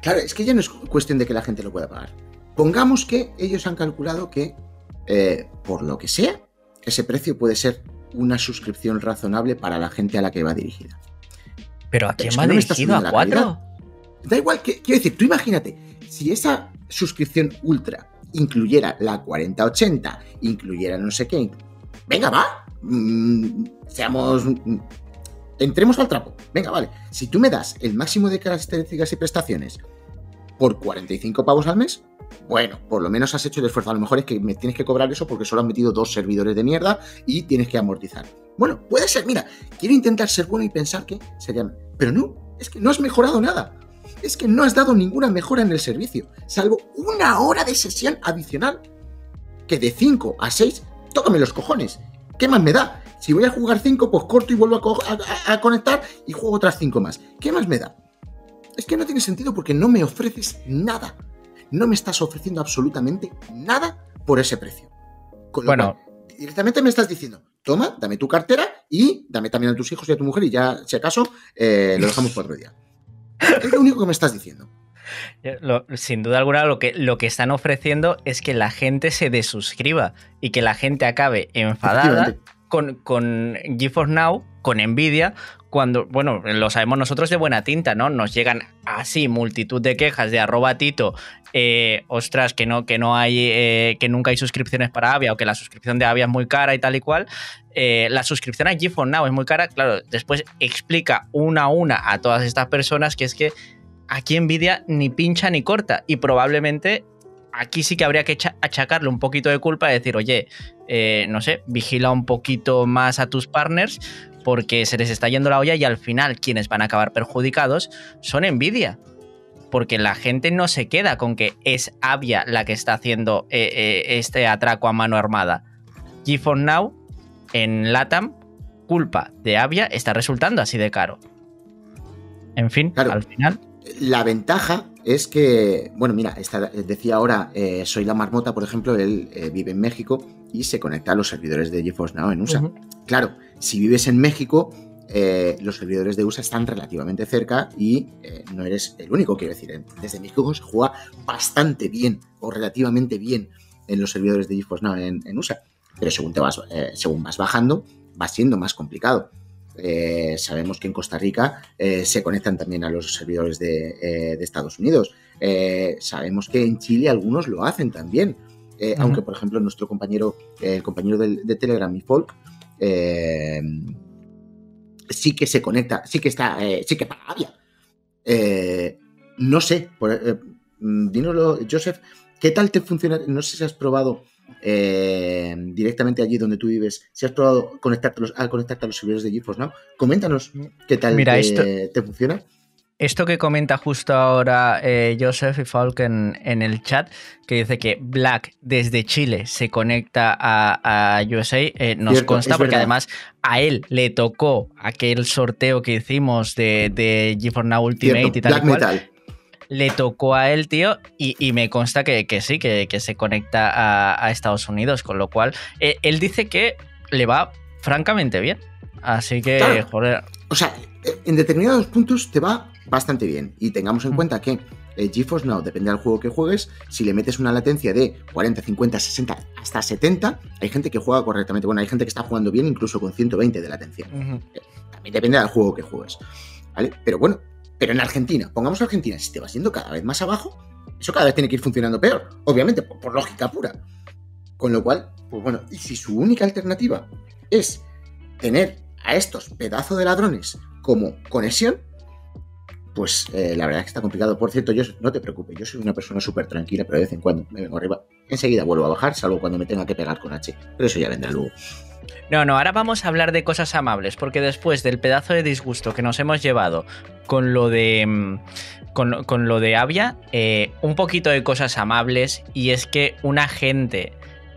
Claro, es que ya no es cuestión de que la gente lo pueda pagar. Pongamos que ellos han calculado que, eh, por lo que sea, ese precio puede ser una suscripción razonable para la gente a la que va dirigida. ¿Pero a quién va dirigido? ¿A cuatro? Da igual, que, quiero decir, tú imagínate, si esa suscripción ultra incluyera la 4080, incluyera no sé qué, venga, va, mm, seamos, entremos al trapo, venga, vale, si tú me das el máximo de características y prestaciones por 45 pavos al mes, bueno, por lo menos has hecho el esfuerzo. A lo mejor es que me tienes que cobrar eso porque solo han metido dos servidores de mierda y tienes que amortizar. Bueno, puede ser, mira, quiero intentar ser bueno y pensar que sería... Pero no, es que no has mejorado nada. Es que no has dado ninguna mejora en el servicio, salvo una hora de sesión adicional. Que de 5 a 6, tócame los cojones. ¿Qué más me da? Si voy a jugar 5, pues corto y vuelvo a, conectar y juego otras 5 más. ¿Qué más me da? Es que no tiene sentido porque no me ofreces nada no me estás ofreciendo absolutamente nada por ese precio. bueno, directamente me estás diciendo, toma, dame tu cartera y dame también a tus hijos y a tu mujer y ya, si acaso, eh, lo dejamos por otro día. Es lo único que me estás diciendo. sin duda alguna, lo que, lo que están ofreciendo es que la gente se desuscriba y que la gente acabe enfadada con, con GeForce Now, con Nvidia, cuando, bueno, lo sabemos nosotros de buena tinta, ¿no? Nos llegan así multitud de quejas de arroba Tito, eh, ostras, que no, que no hay, eh, que nunca hay suscripciones para Avia o que la suscripción de Avia es muy cara y tal y cual. Eh, la suscripción a GeForce Now es muy cara, claro, después explica una a una a todas estas personas que es que aquí Nvidia ni pincha ni corta y probablemente aquí sí que habría que achacarle un poquito de culpa y decir, oye, no sé, vigila un poquito más a tus partners porque se les está yendo la olla y al final quienes van a acabar perjudicados son Nvidia. Porque la gente no se queda con que es Avia la que está haciendo eh, eh, este atraco a mano armada. GeForce Now en LATAM, culpa de Avia, está resultando así de caro. En fin, al final. La ventaja es que, bueno, mira, decía ahora, eh, soy la marmota, por ejemplo, él vive en México y se conecta a los servidores de GeForce Now en USA. Claro, si vives en México, eh, los servidores de USA están relativamente cerca y eh, no eres el único, quiero decir. Desde México se juega bastante bien o relativamente bien en los servidores de GeForce Now en, USA. Pero según, te vas, eh, según vas bajando, va siendo más complicado. Sabemos que en Costa Rica se conectan también a los servidores de, Estados Unidos. sabemos que en Chile algunos lo hacen también. Aunque, por ejemplo, nuestro compañero, el compañero de, de Telegram, mi folk, eh, sí que se conecta, sí que está, eh, sí que para Avia. Eh, no sé, mm, dínoslo, Joseph, ¿qué tal te funciona? No sé si has probado directamente allí donde tú vives, si has probado conectarte a conectarte a los servidores de GeForce ¿no? Coméntanos qué tal te funciona. Esto que comenta justo ahora eh, Joseph y Falk en, el chat, que dice que Black desde Chile se conecta a, USA, eh, nos consta porque además a él le tocó aquel sorteo que hicimos de, de GeForce Now Ultimate y tal y cual. Le tocó a él, tío, y, me consta que, sí, que, se conecta a, Estados Unidos, con lo cual eh, él dice que le va francamente bien. Así que, joder. O sea, en determinados puntos te va bastante bien. Y tengamos en mm. cuenta que el GeForce Now, depende del juego que juegues, si le metes una latencia de 40, 50, 60, hasta 70, hay gente que juega correctamente. Bueno, hay gente que está jugando bien incluso con 120 de latencia. Eh, también depende del juego que juegues. ¿Vale? Pero bueno, Pero en Argentina, pongamos Argentina, si te vas yendo cada vez más abajo, eso cada vez tiene que ir funcionando peor, obviamente, por, lógica pura. Con lo cual, pues bueno, y si su única alternativa es tener a estos pedazos de ladrones como conexión, pues eh, la verdad es que está complicado. Por cierto, yo no te preocupes, yo soy una persona súper tranquila, pero de vez en cuando me vengo arriba. Enseguida vuelvo a bajar, salvo cuando me tenga que pegar con H. Pero eso ya vendrá luego. No, no, ahora vamos a hablar de cosas amables, porque después del pedazo de disgusto que nos hemos llevado con lo de. Mm, con, lo de Avia, eh, un poquito de cosas amables, y es que una gente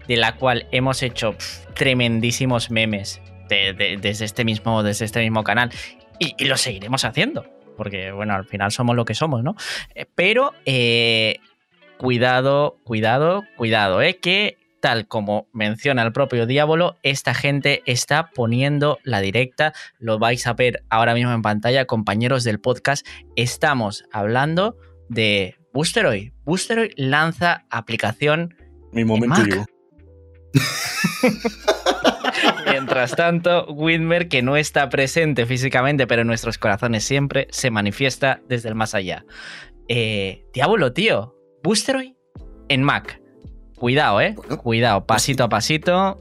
de la cual hemos hecho tremendísimos memes desde, este mismo, desde este mismo canal, y, lo seguiremos haciendo porque bueno, al final somos lo que somos, ¿no? Eh, pero eh, cuidado, cuidado, cuidado, ¿eh? Que tal como menciona el propio Diablo, esta gente está poniendo la directa, lo vais a ver ahora mismo en pantalla, compañeros del podcast, estamos hablando de Boosteroid. Boosteroid lanza aplicación. Mi momento llegó. Mientras tanto, Whitmer, que no está presente físicamente, pero en nuestros corazones siempre, se manifiesta desde el más allá. Eh, Diablo, tío. Boosteroid en Mac. Cuidado, eh. Cuidado, pues pasito a pasito.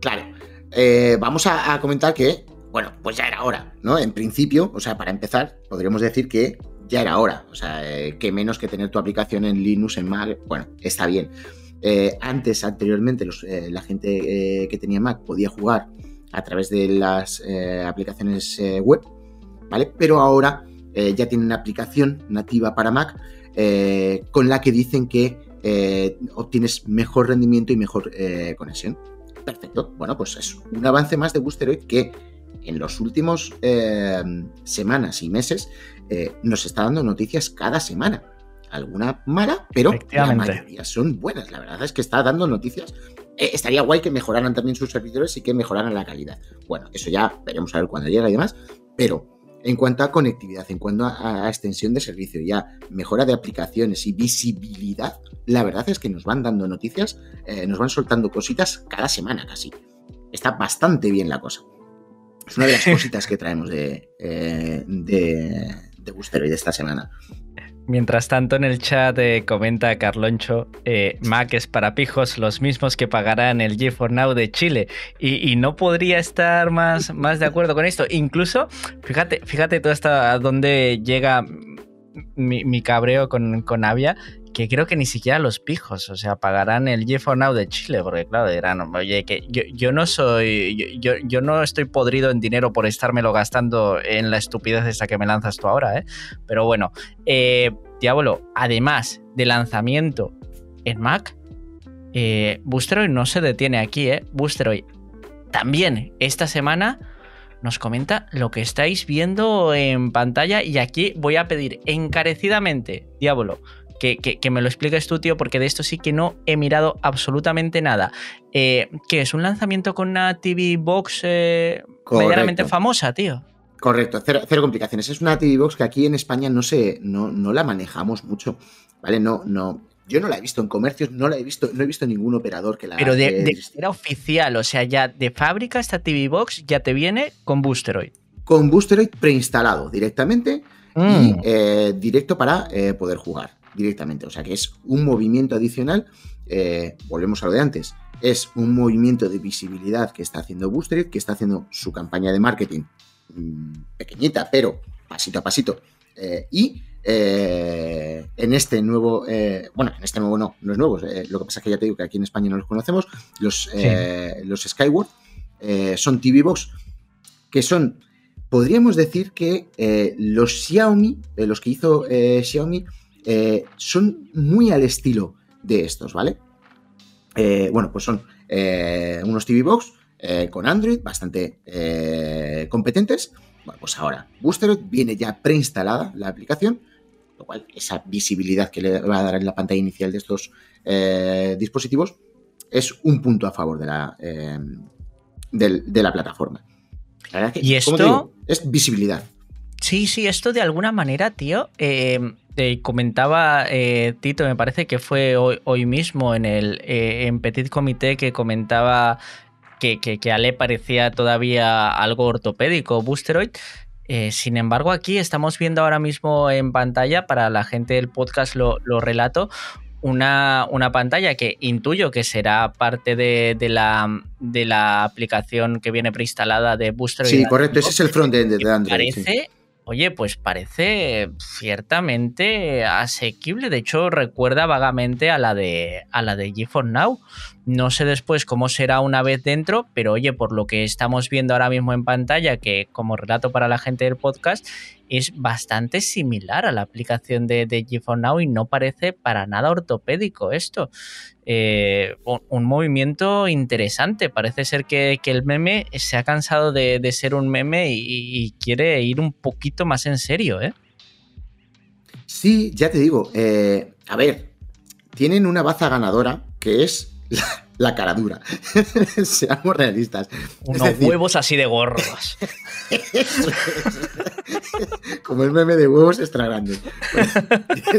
Claro. Eh, vamos a, comentar que, bueno, pues ya era hora, ¿no? En principio, o sea, para empezar, podríamos decir que ya era hora. O sea, eh, que menos que tener tu aplicación en Linux, en Mac, bueno, está bien. Eh, antes, anteriormente, eh, la gente que tenía Mac podía jugar a través de las aplicaciones web, ¿vale? Pero ahora ya tienen una aplicación nativa para Mac con la que dicen que obtienes mejor rendimiento y mejor conexión. Perfecto. Bueno, pues es un avance más de Boosteroid que en los últimos semanas y meses nos está dando noticias cada semana alguna mala, pero la mayoría son buenas. La verdad es que está dando noticias. Eh, estaría guay que mejoraran también sus servidores y que mejoraran la calidad. Bueno, eso ya veremos a ver cuando llega y demás, pero en cuanto a conectividad, en cuanto a, extensión de servicio, ya mejora de aplicaciones y visibilidad, la verdad es que nos van dando noticias, eh, nos van soltando cositas cada semana casi. Está bastante bien la cosa. Es una de las cositas que traemos de, eh, de, de Booster hoy de esta semana. Mientras tanto, en el chat eh, comenta Carloncho, eh, Mac es para pijos los mismos que pagarán el G4 Now de Chile. Y, no podría estar más, más de acuerdo con esto. Incluso, fíjate, fíjate todo hasta dónde llega mi, cabreo con, con Avia, que creo que ni siquiera los pijos, o sea, pagarán el G4 Now de Chile, porque claro, dirán, oye, que yo, no soy, yo, yo, no estoy podrido en dinero por estármelo gastando en la estupidez esta que me lanzas tú ahora, ¿eh? Pero bueno, eh, Diablo, además de lanzamiento en Mac, eh, Boosteroid no se detiene aquí, ¿eh? Boosteroid también esta semana nos comenta lo que estáis viendo en pantalla y aquí voy a pedir encarecidamente, Diablo, que, me lo expliques tú, tío, porque de esto sí que no he mirado absolutamente nada. Eh, que es un lanzamiento con una TV Box eh, medianamente famosa, tío. Correcto, cero, complicaciones. Es una TV Box que aquí en España no, se, no, no la manejamos mucho, ¿vale? No, no, yo no la he visto en comercios, no la he visto, no he visto ningún operador que la Pero de, era oficial, o sea, ya de fábrica esta TV Box ya te viene con Boosteroid. Con Boosteroid preinstalado directamente y mm. eh, directo para poder jugar directamente. O sea que es un movimiento adicional. Eh, volvemos a lo de antes. Es un movimiento de visibilidad que está haciendo Boosterit, que está haciendo su campaña de marketing mm, pequeñita, pero pasito a pasito. Eh, y eh, en este nuevo, bueno, en este nuevo no, no es nuevo, lo que pasa es que ya te digo que aquí en España no los conocemos, los, los Skyward son TV Box que son, podríamos decir que los Xiaomi, los que hizo Xiaomi, eh, son muy al estilo de estos, ¿vale? Eh, bueno, pues son eh, unos TV Box con Android bastante competentes. Bueno, pues ahora, Booster viene ya preinstalada la aplicación, lo cual esa visibilidad que le va a dar en la pantalla inicial de estos dispositivos es un punto a favor de la, de, la plataforma. y esto es visibilidad. Sí, sí, esto de alguna manera, tío, eh, comentaba eh, Tito, me parece que fue hoy, mismo en el eh, en Petit Comité que comentaba que, que, a le parecía todavía algo ortopédico, Boosteroid. Eh, sin embargo, aquí estamos viendo ahora mismo en pantalla, para la gente del podcast lo, relato, una, una, pantalla que intuyo que será parte de, la, de la aplicación que viene preinstalada de Booster. Sí, correcto, ese es el frontend de Android. Parece Oye, pues parece ciertamente asequible. De hecho, recuerda vagamente a la de a la de GeForce Now. No sé después cómo será una vez dentro, pero oye, por lo que estamos viendo ahora mismo en pantalla, que como relato para la gente del podcast, es bastante similar a la aplicación de, de GeForce Now y no parece para nada ortopédico esto. Eh, un, movimiento interesante. Parece ser que, el meme se ha cansado de, ser un meme y, quiere ir un poquito más en serio, ¿eh? Sí, ya te digo. Eh, a ver, tienen una baza ganadora que es la, cara dura. Seamos realistas. Unos huevos así de gorros. Como el meme de huevos extra grande.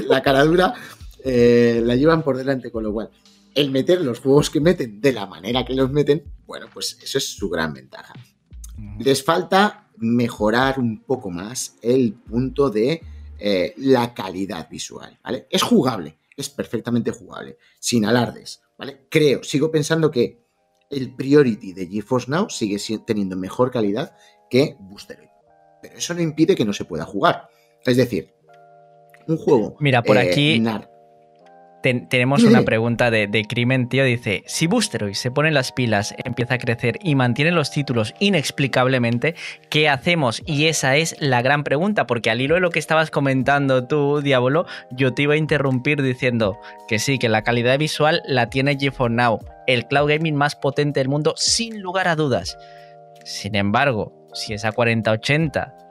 la cara dura eh, la llevan por delante, con lo cual el meter los juegos que meten de la manera que los meten, bueno, pues eso es su gran ventaja. Les falta mejorar un poco más el punto de eh, la calidad visual, ¿vale? Es jugable, es perfectamente jugable, sin alardes, ¿vale? Creo, sigo pensando que el Priority de GeForce Now sigue teniendo mejor calidad que Boosteroid, pero eso no impide que no se pueda jugar. Es decir, un juego... Mira, por eh, aquí tenemos una pregunta de, Crimen, tío. Dice: Si Boosteroid se pone las pilas, empieza a crecer y mantiene los títulos inexplicablemente, ¿qué hacemos? Y esa es la gran pregunta, porque al hilo de lo que estabas comentando tú, Diablo, yo te iba a interrumpir diciendo que sí, que la calidad visual la tiene GeForce Now, el cloud gaming más potente del mundo, sin lugar a dudas. Sin embargo, si esa 4080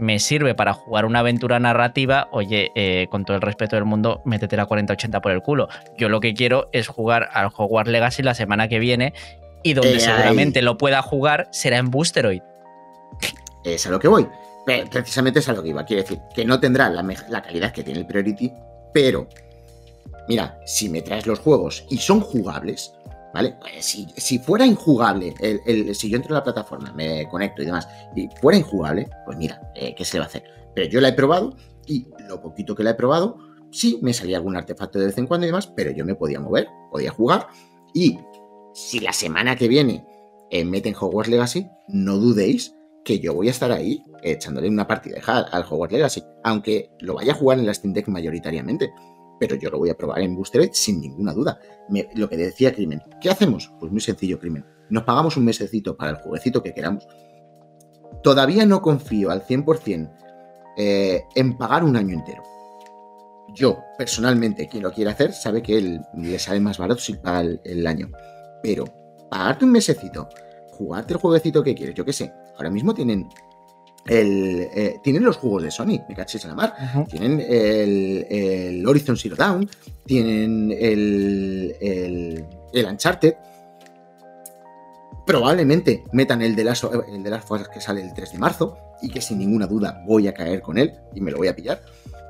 me sirve para jugar una aventura narrativa, oye, eh, con todo el respeto del mundo, métete la 4080 por el culo. Yo lo que quiero es jugar al Hogwarts Legacy la semana que viene y donde eh, seguramente lo pueda jugar será en Boosteroid. Es a lo que voy. Precisamente es a lo que iba. Quiere decir que no tendrá la, la calidad que tiene el Priority, pero mira, si me traes los juegos y son jugables, ¿vale? Eh, si, fuera injugable, si yo entro en la plataforma, me conecto y demás, y fuera injugable, pues mira, eh, ¿qué se le va a hacer? Pero yo la he probado y lo poquito que la he probado, sí, me salía algún artefacto de vez en cuando y demás, pero yo me podía mover, podía jugar. Y si la semana que viene eh, meten Hogwarts Legacy, no dudéis que yo voy a estar ahí echándole una partida al Hogwarts Legacy, aunque lo vaya a jugar en la Steam Deck mayoritariamente pero yo lo voy a probar en Boostered sin ninguna duda. lo que decía Crimen, ¿qué hacemos? Pues muy sencillo, Crimen. Nos pagamos un mesecito para el jueguecito que queramos. Todavía no confío al 100% eh, en pagar un año entero. Yo, personalmente, quien lo quiere hacer, sabe que él le sale más barato si paga el, año. Pero pagarte un mesecito, jugarte el jueguecito que quieres, yo qué sé. Ahora mismo tienen el, eh, tienen los juegos de Sony, me cachéis a la mar. Tienen el, Horizon Zero Dawn, tienen el, el, Uncharted. Probablemente metan el de, las, el de las que sale el 3 de marzo y que sin ninguna duda voy a caer con él y me lo voy a pillar.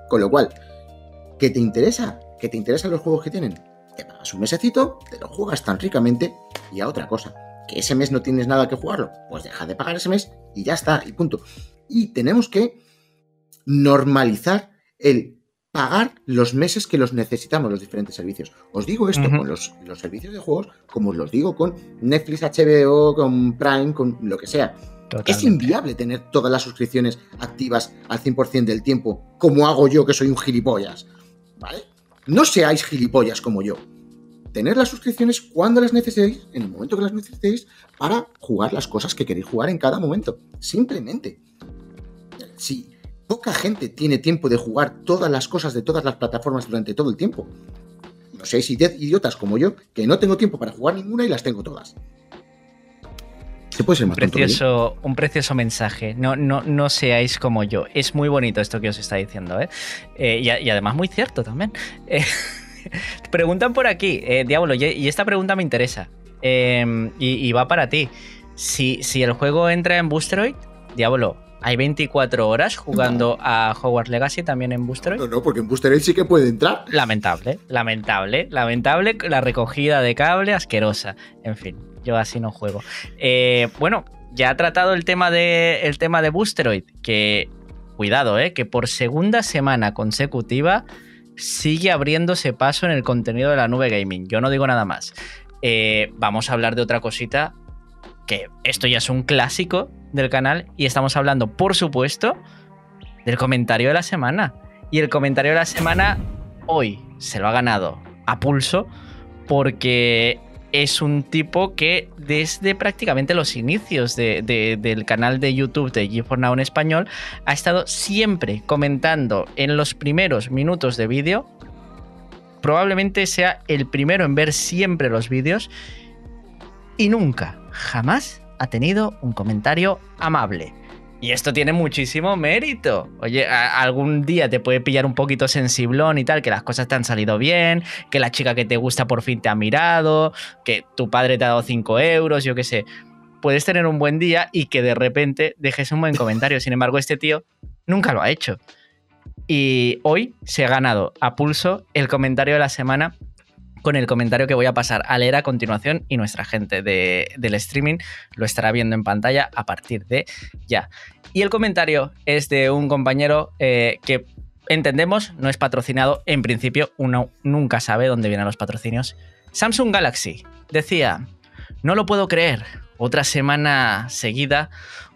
Con lo cual, ¿qué te interesa? ¿Qué te interesan los juegos que tienen? Te pagas un mesecito, te lo juegas tan ricamente y a otra cosa que ese mes no tienes nada que jugarlo, pues deja de pagar ese mes y ya está, y punto. Y tenemos que normalizar el pagar los meses que los necesitamos los diferentes servicios. Os digo esto con los, servicios de juegos, como os los digo con Netflix, HBO, con Prime, con lo que sea. Es inviable tener todas las suscripciones activas al 100% del tiempo, como hago yo que soy un gilipollas. ¿Vale? No seáis gilipollas como yo tener las suscripciones cuando las necesitéis, en el momento que las necesitéis, para jugar las cosas que queréis jugar en cada momento. Simplemente. Si poca gente tiene tiempo de jugar todas las cosas de todas las plataformas durante todo el tiempo, no seáis idiotas como yo, que no tengo tiempo para jugar ninguna y las tengo todas. Se puede ser más precioso, Un precioso mensaje. No, no, no seáis como yo. Es muy bonito esto que os está diciendo, ¿eh? eh y, además muy cierto también. Eh, Preguntan por aquí, eh, Diablo, y esta pregunta me interesa. Em, y, va para ti. Si, si el juego entra en Boosteroid, Diablo, ¿hay 24 horas jugando a Hogwarts Legacy también en Boosteroid? No, no, porque en Boosteroid sí que puede entrar. Lamentable, lamentable, lamentable la recogida de cable asquerosa. En fin, yo así no juego. Eh, bueno, ya ha tratado el tema de, el tema de Boosteroid, que cuidado, ¿eh? que por segunda semana consecutiva sigue abriéndose paso en el contenido de la nube gaming. Yo no digo nada más. Eh, vamos a hablar de otra cosita, que esto ya es un clásico del canal y estamos hablando, por supuesto, del comentario de la semana. Y el comentario de la semana hoy se lo ha ganado a pulso porque es un tipo que desde prácticamente los inicios del canal de YouTube de G4 Now en español ha estado siempre comentando en los primeros minutos de vídeo. Probablemente sea el primero en ver siempre los vídeos y nunca, jamás ha tenido un comentario amable. Y esto tiene muchísimo mérito. Oye, algún día te puede pillar un poquito sensiblón y tal, que las cosas te han salido bien, que la chica que te gusta por fin te ha mirado, que tu padre te ha dado 5 euros, yo qué sé. Puedes tener un buen día y que de repente dejes un buen comentario. Sin embargo, este tío nunca lo ha hecho. Y hoy se ha ganado a pulso el comentario de la semana con el comentario que voy a pasar a leer a continuación y nuestra gente del streaming lo estará viendo en pantalla a partir de ya. Y el comentario es de un compañero eh, que entendemos no es patrocinado, en principio uno nunca sabe dónde vienen los patrocinios. Samsung Galaxy decía, no lo puedo creer, otra semana seguida,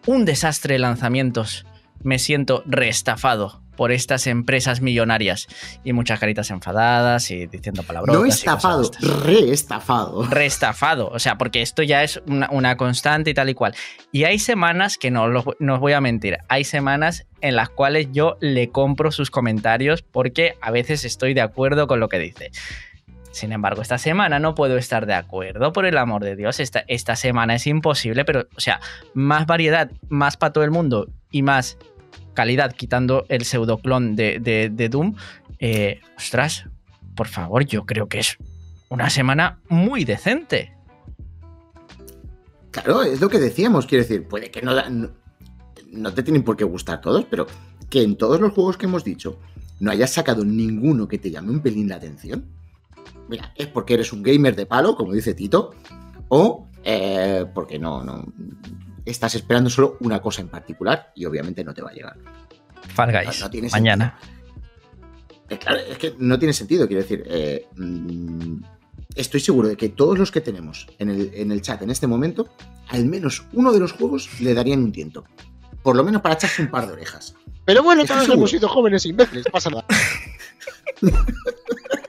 un desastre de lanzamientos, me siento reestafado por estas empresas millonarias. Y muchas caritas enfadadas y diciendo palabras. No estafado, reestafado. Reestafado, o sea, porque esto ya es una, constante y tal y cual. Y hay semanas que no, no os voy a mentir, hay semanas en las cuales yo le compro sus comentarios porque a veces estoy de acuerdo con lo que dice. Sin embargo, esta semana no puedo estar de acuerdo, por el amor de Dios. Esta, esta semana es imposible, pero, o sea, más variedad, más para todo el mundo y más calidad, quitando el pseudoclon de, de, Doom, eh, ostras, por favor, yo creo que es una semana muy decente. Claro, es lo que decíamos, quiero decir, puede que no, no, te tienen por qué gustar todos, pero que en todos los juegos que hemos dicho no hayas sacado ninguno que te llame un pelín la atención. Mira, es porque eres un gamer de palo, como dice Tito, o eh, porque no, no, estás esperando solo una cosa en particular y obviamente no te va a llegar. Fall Guys, mañana. Eh, claro, es que no tiene sentido, quiero decir. Eh, mm, estoy seguro de que todos los que tenemos en el, chat en este momento, al menos uno de los juegos le darían un tiento. Por lo menos para echarse un par de orejas. Pero bueno, todos hemos sido jóvenes e imbéciles, pasa nada.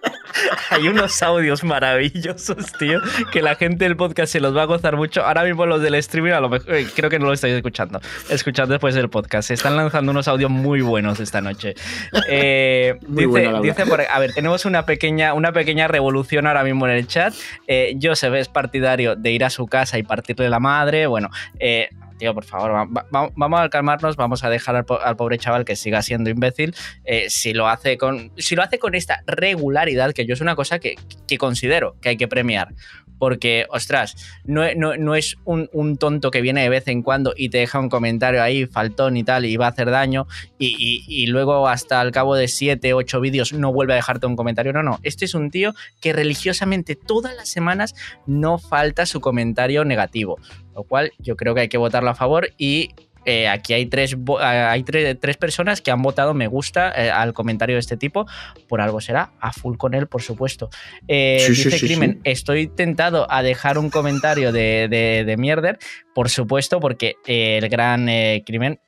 Hay unos audios maravillosos, tío, que la gente del podcast se los va a gozar mucho. Ahora mismo los del streaming, a lo mejor, eh, creo que no lo estáis escuchando. Escuchad después del podcast. Se están lanzando unos audios muy buenos esta noche. Eh, dice, a ver, tenemos una pequeña, una pequeña revolución ahora mismo en el chat. Eh, Joseph es partidario de ir a su casa y partirle la madre. Bueno, eh, tío, por favor, vamos a calmarnos, vamos a dejar al, pobre chaval que siga siendo imbécil. Eh, si, lo hace con, si lo hace con esta regularidad, que yo es una cosa que, considero que hay que premiar. Porque, ostras, no, no, es un, tonto que viene de vez en cuando y te deja un comentario ahí, faltón y tal, y va a hacer daño, y, y luego hasta al cabo de 7, 8 vídeos no vuelve a dejarte un comentario. No, no, este es un tío que religiosamente todas las semanas no falta su comentario negativo lo cual yo creo que hay que votarlo a favor y eh, aquí hay, tres, hay tres, personas que han votado me gusta eh, al comentario de este tipo. Por algo será. A full con él, por supuesto. Eh, dice Crimen, estoy tentado a dejar un comentario de, de, de Mierder, por supuesto, porque el gran Crimen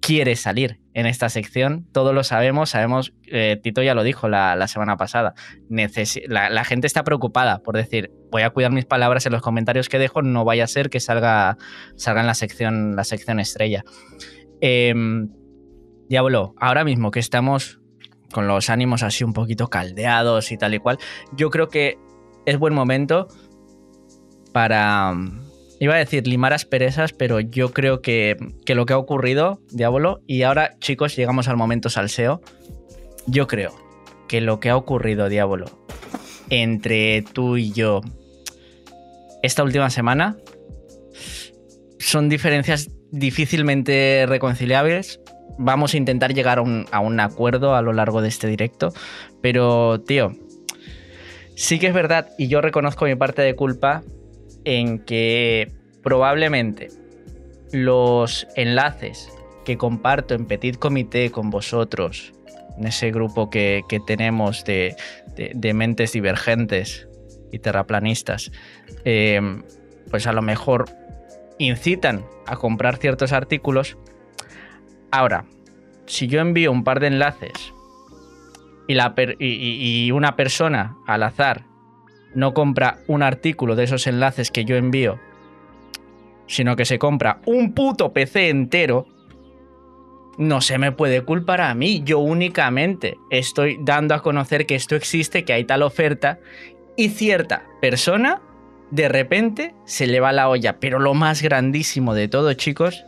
quiere salir en esta sección. Todos lo sabemos, sabemos, eh, Tito ya lo dijo la, semana pasada, la, gente está preocupada por decir, voy a cuidar mis palabras en los comentarios que dejo, no vaya a ser que salga, salga en la sección, la sección estrella. Em, Diablo, ahora mismo que estamos con los ánimos así un poquito caldeados y tal y cual, yo creo que es buen momento para Iba a decir limar asperezas, pero yo creo que, lo que ha ocurrido, Diablo, y ahora chicos llegamos al momento salseo, yo creo que lo que ha ocurrido, Diablo, entre tú y yo esta última semana son diferencias difícilmente reconciliables. Vamos a intentar llegar a un, a un acuerdo a lo largo de este directo, pero tío, sí que es verdad y yo reconozco mi parte de culpa en que probablemente los enlaces que comparto en Petit Comité con vosotros, en ese grupo que, tenemos de, mentes divergentes y terraplanistas, eh, pues a lo mejor incitan a comprar ciertos artículos. Ahora, si yo envío un par de enlaces y, la y, una persona al azar no compra un artículo de esos enlaces que yo envío, sino que se compra un puto PC entero, no se me puede culpar a mí. Yo únicamente estoy dando a conocer que esto existe, que hay tal oferta, y cierta persona de repente se le va la olla. Pero lo más grandísimo de todo, chicos,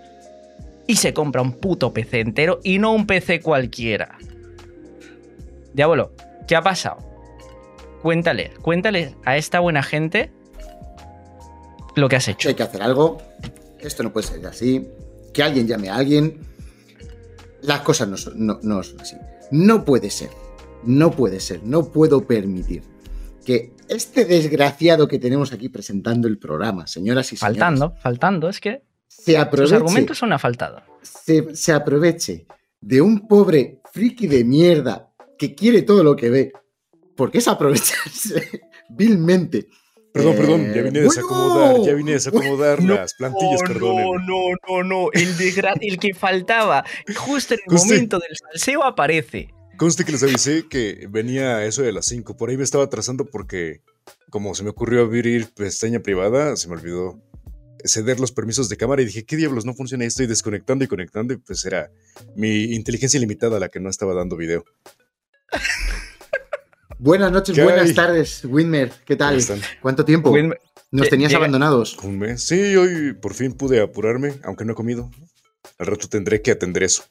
y se compra un puto PC entero y no un PC cualquiera. Diablo, ¿qué ha pasado? Cuéntale, cuéntale a esta buena gente lo que has hecho. Hay que hacer algo. Esto no puede ser así. Que alguien llame a alguien. Las cosas no son, no, son así. No puede ser. No puede ser. No puedo permitir que este desgraciado que tenemos aquí presentando el programa, señoras y señores. Faltando, faltando, es que se aproveche, Los argumentos son afaltados. Se, se aproveche de un pobre friki de mierda que quiere todo lo que ve. Porque es aprovecharse vilmente. Perdón, perdón, ya vine a desacomodar, ya vine a desacomodar las plantillas, perdón. No, no, no, no, el, el que faltaba, justo en el momento del salseo aparece. Conste que les avisé que venía eso de las 5, por ahí me estaba atrasando porque como se me ocurrió abrir pestaña privada, se me olvidó ceder los permisos de cámara y dije, ¿qué diablos no funciona? Estoy desconectando y conectando y pues era mi inteligencia limitada la que no estaba dando video. Buenas noches, buenas tardes, Winmer. ¿Qué tal? ¿Cuánto tiempo? Nos eh, tenías abandonados. Un mes. Sí, hoy por fin pude apurarme, aunque no he comido. Al rato tendré que atender eso.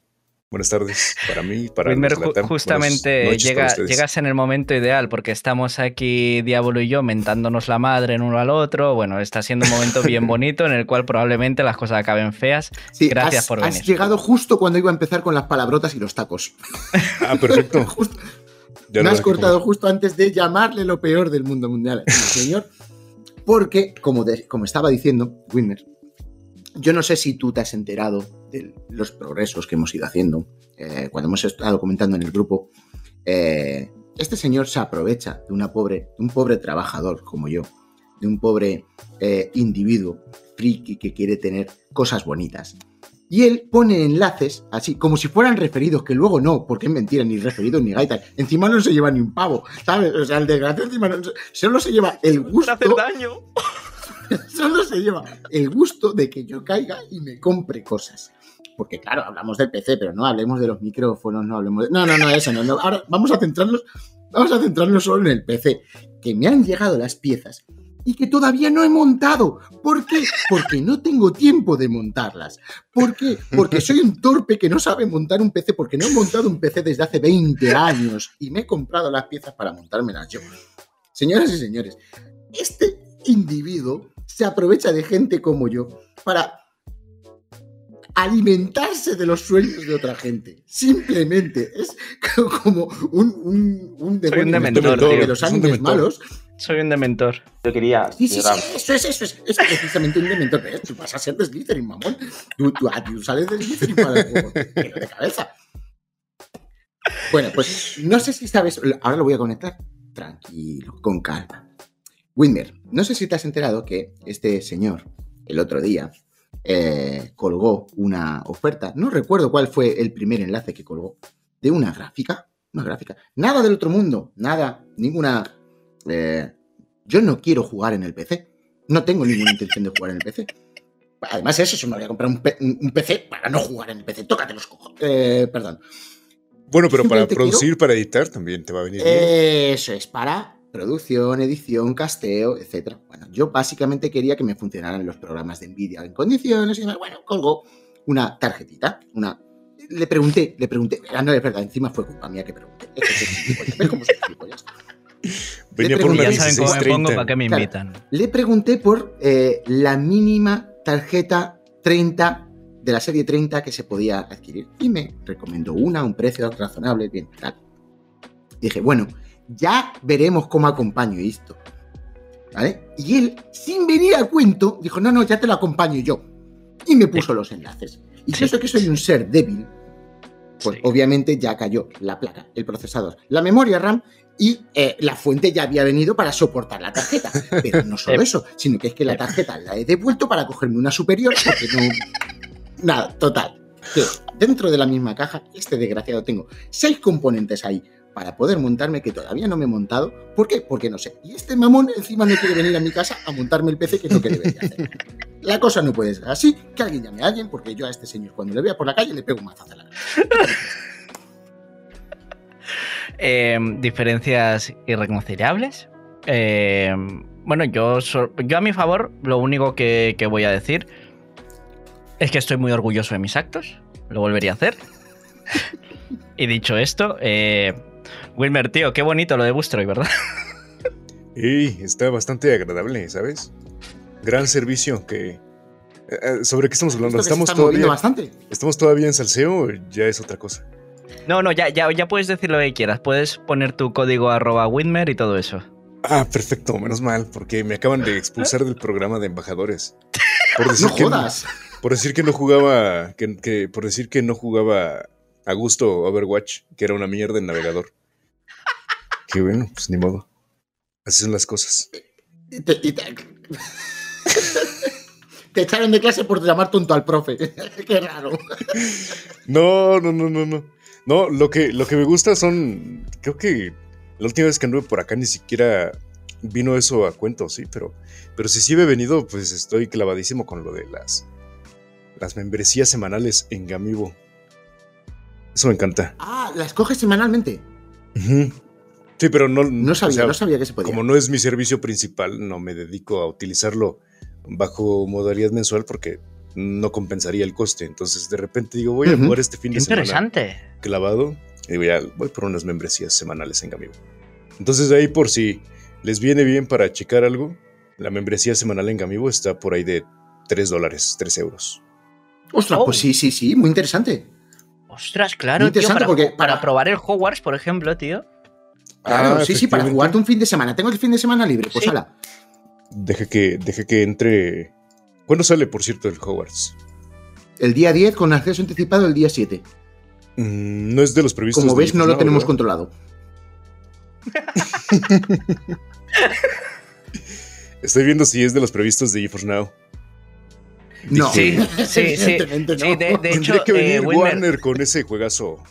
Buenas tardes para mí, para Winmer, justamente llegas en el momento ideal porque estamos aquí Diablo y yo mentándonos la madre en uno al otro. Bueno, está siendo un momento bien bonito en el cual probablemente las cosas acaben feas. Gracias por venir. Has llegado justo cuando iba a empezar con las palabrotas y los tacos. Ah, perfecto. me has cortado justo antes de llamarle lo peor del mundo mundial, señor. Porque, como, como estaba diciendo, Winner, yo no sé si tú te has enterado de los progresos que hemos ido haciendo. Eh, cuando hemos estado comentando en el grupo, eh, este señor se aprovecha de, una pobre, un pobre trabajador como yo, de un pobre eh, individuo friki que quiere tener cosas bonitas. Y él pone enlaces así, como si fueran referidos, que luego no, porque es mentira, ni referidos ni gaitas. Encima no se lleva ni un pavo, ¿sabes? O sea, el desgraciado encima no, solo se lleva el gusto. hacer daño. Solo se lleva el gusto de que yo caiga y me compre cosas. Porque claro, hablamos del PC, pero no hablemos de los micrófonos, no hablemos de... No, no, no, eso no, no. Ahora vamos a centrarnos, vamos a centrarnos solo en el PC. Que me han llegado las piezas y que todavía no he montado. ¿Por qué? Porque no tengo tiempo de montarlas. ¿Por qué? Porque soy un torpe que no sabe montar un PC, porque no he montado un PC desde hace 20 años y me he comprado las piezas para montármelas yo. Señoras y señores, este individuo se aprovecha de gente como yo para alimentarse de los sueños de otra gente. Simplemente es como un, un, un demonio de los animes malos. Soy un dementor. Yo quería. Sí, sí, sí, eso es, eso es. Es precisamente un dementor. Tú vas a ser de Slytherin, mamón. Tú, tú, ah, tú sales de Slytherin para el juego de cabeza. Bueno, pues no sé si sabes. Ahora lo voy a conectar. Tranquilo, con calma. Winder, no sé si te has enterado que este señor, el otro día, eh, colgó una oferta, no recuerdo cuál fue el primer enlace que colgó, de una gráfica, una gráfica, nada del otro mundo, nada, ninguna... Eh, yo no quiero jugar en el PC, no tengo ninguna intención de jugar en el PC. Además, eso, se me voy a comprar un, PC para no jugar en el PC, tócate los cojones. Eh, perdón. Bueno, pero para producir, para editar también te va a venir bien. Eso es, para producción, edición, casteo, etc. Bueno, yo básicamente quería que me funcionaran los programas de Nvidia en condiciones y bueno, colgó una tarjetita, una... Le pregunté, le pregunté, ah, no, es verdad, encima fue culpa mía que pregunté. ¿Ves cómo Venía por una saben cómo me pongo para que me invitan. le pregunté por eh, la mínima tarjeta 30 de la serie 30 que se podía adquirir y me recomendó una, un precio razonable, bien, tal. Dije, bueno, ya veremos cómo acompaño esto. ¿Vale? Y él, sin venir al cuento, dijo, no, no, ya te lo acompaño yo. y me puso los enlaces. Y si eso que soy un ser débil, pues Sí. obviamente ya cayó la placa, el procesador, la memoria RAM y eh, la fuente ya había venido para soportar la tarjeta. Pero no solo Eh. eso, sino que es que la tarjeta la he devuelto para cogerme una superior porque no... Nada, total. Dentro de la misma caja, este desgraciado tengo seis componentes ahí para poder montarme que todavía no me he montado. ¿Por qué? Porque no sé. Y este mamón encima no quiere venir a mi casa a montarme el PC, que es lo que debería hacer. La cosa no puede ser así, que alguien llame a alguien, porque yo a este señor cuando le vea por la calle le pego un mazazo a la cara. Eh, diferencias irreconciliables. Eh, bueno, yo, a mi favor, lo único que, que voy a decir es que estoy muy orgulloso de mis actos. Lo volvería a hacer. y dicho esto, eh, Wilmer, tío, qué bonito lo de Bustroy, ¿verdad? Y está bastante agradable, ¿sabes? Gran servicio que... eh, eh, ¿Sobre qué estamos hablando? ¿Estamos todavía, bastante. ¿Estamos todavía en salseo? Ya es otra cosa. No, no, ya, ya, ya puedes decir lo que quieras. Puedes poner tu código arroba Wilmer y todo eso. Ah, perfecto, menos mal, porque me acaban de expulsar del programa de embajadores. Por decir No que jodas. por decir que no jugaba, que, que- por decir que no jugaba a gusto Overwatch, que era una mierda en navegador. Qué bueno, pues ni modo. Así son las cosas. Y te, y te- te echaron de clase por llamar tonto al profe. Qué raro. No, no, no, no, no. No, lo que, lo que me gusta son. Creo que la última vez que anduve por acá ni siquiera vino eso a cuento, sí, pero, pero si sí he venido, pues estoy clavadísimo con lo de las, las membresías semanales en Gamibo. Eso me encanta. Ah, las coges semanalmente. Sí, pero no. No sabía, o sea, no sabía que se podía. Como no es mi servicio principal, no me dedico a utilizarlo bajo modalidad mensual porque no compensaría el coste. Entonces, de repente digo, voy a jugar este fin Qué de semana interesante. clavado y digo, ya voy por unas membresías semanales en Gamibo. Entonces, de ahí por si les viene bien para checar algo, la membresía semanal en Gamibo está por ahí de 3 dólares, 3 euros. Ostras, Oh. pues sí, sí, sí, muy interesante. Ostras, claro, Muy tío. interesante Para, porque para para- probar el Hogwarts, por ejemplo, tío. Claro, Ah, sí, sí, para jugarte un fin de semana. Tengo el fin de semana libre, pues Sí. ala. Deje que, deje que entre. ¿Cuándo sale, por cierto, el Hogwarts? El día 10 con acceso anticipado el día 7. Mm, no es de los previstos. Como ves, no lo tenemos ¿verdad? controlado. Estoy viendo si es de los previstos de GeForce Now. No, Sí, sí, sí. evidentemente no. Sí, de, de Tendría hecho, que eh, venir Warner con ese juegazo.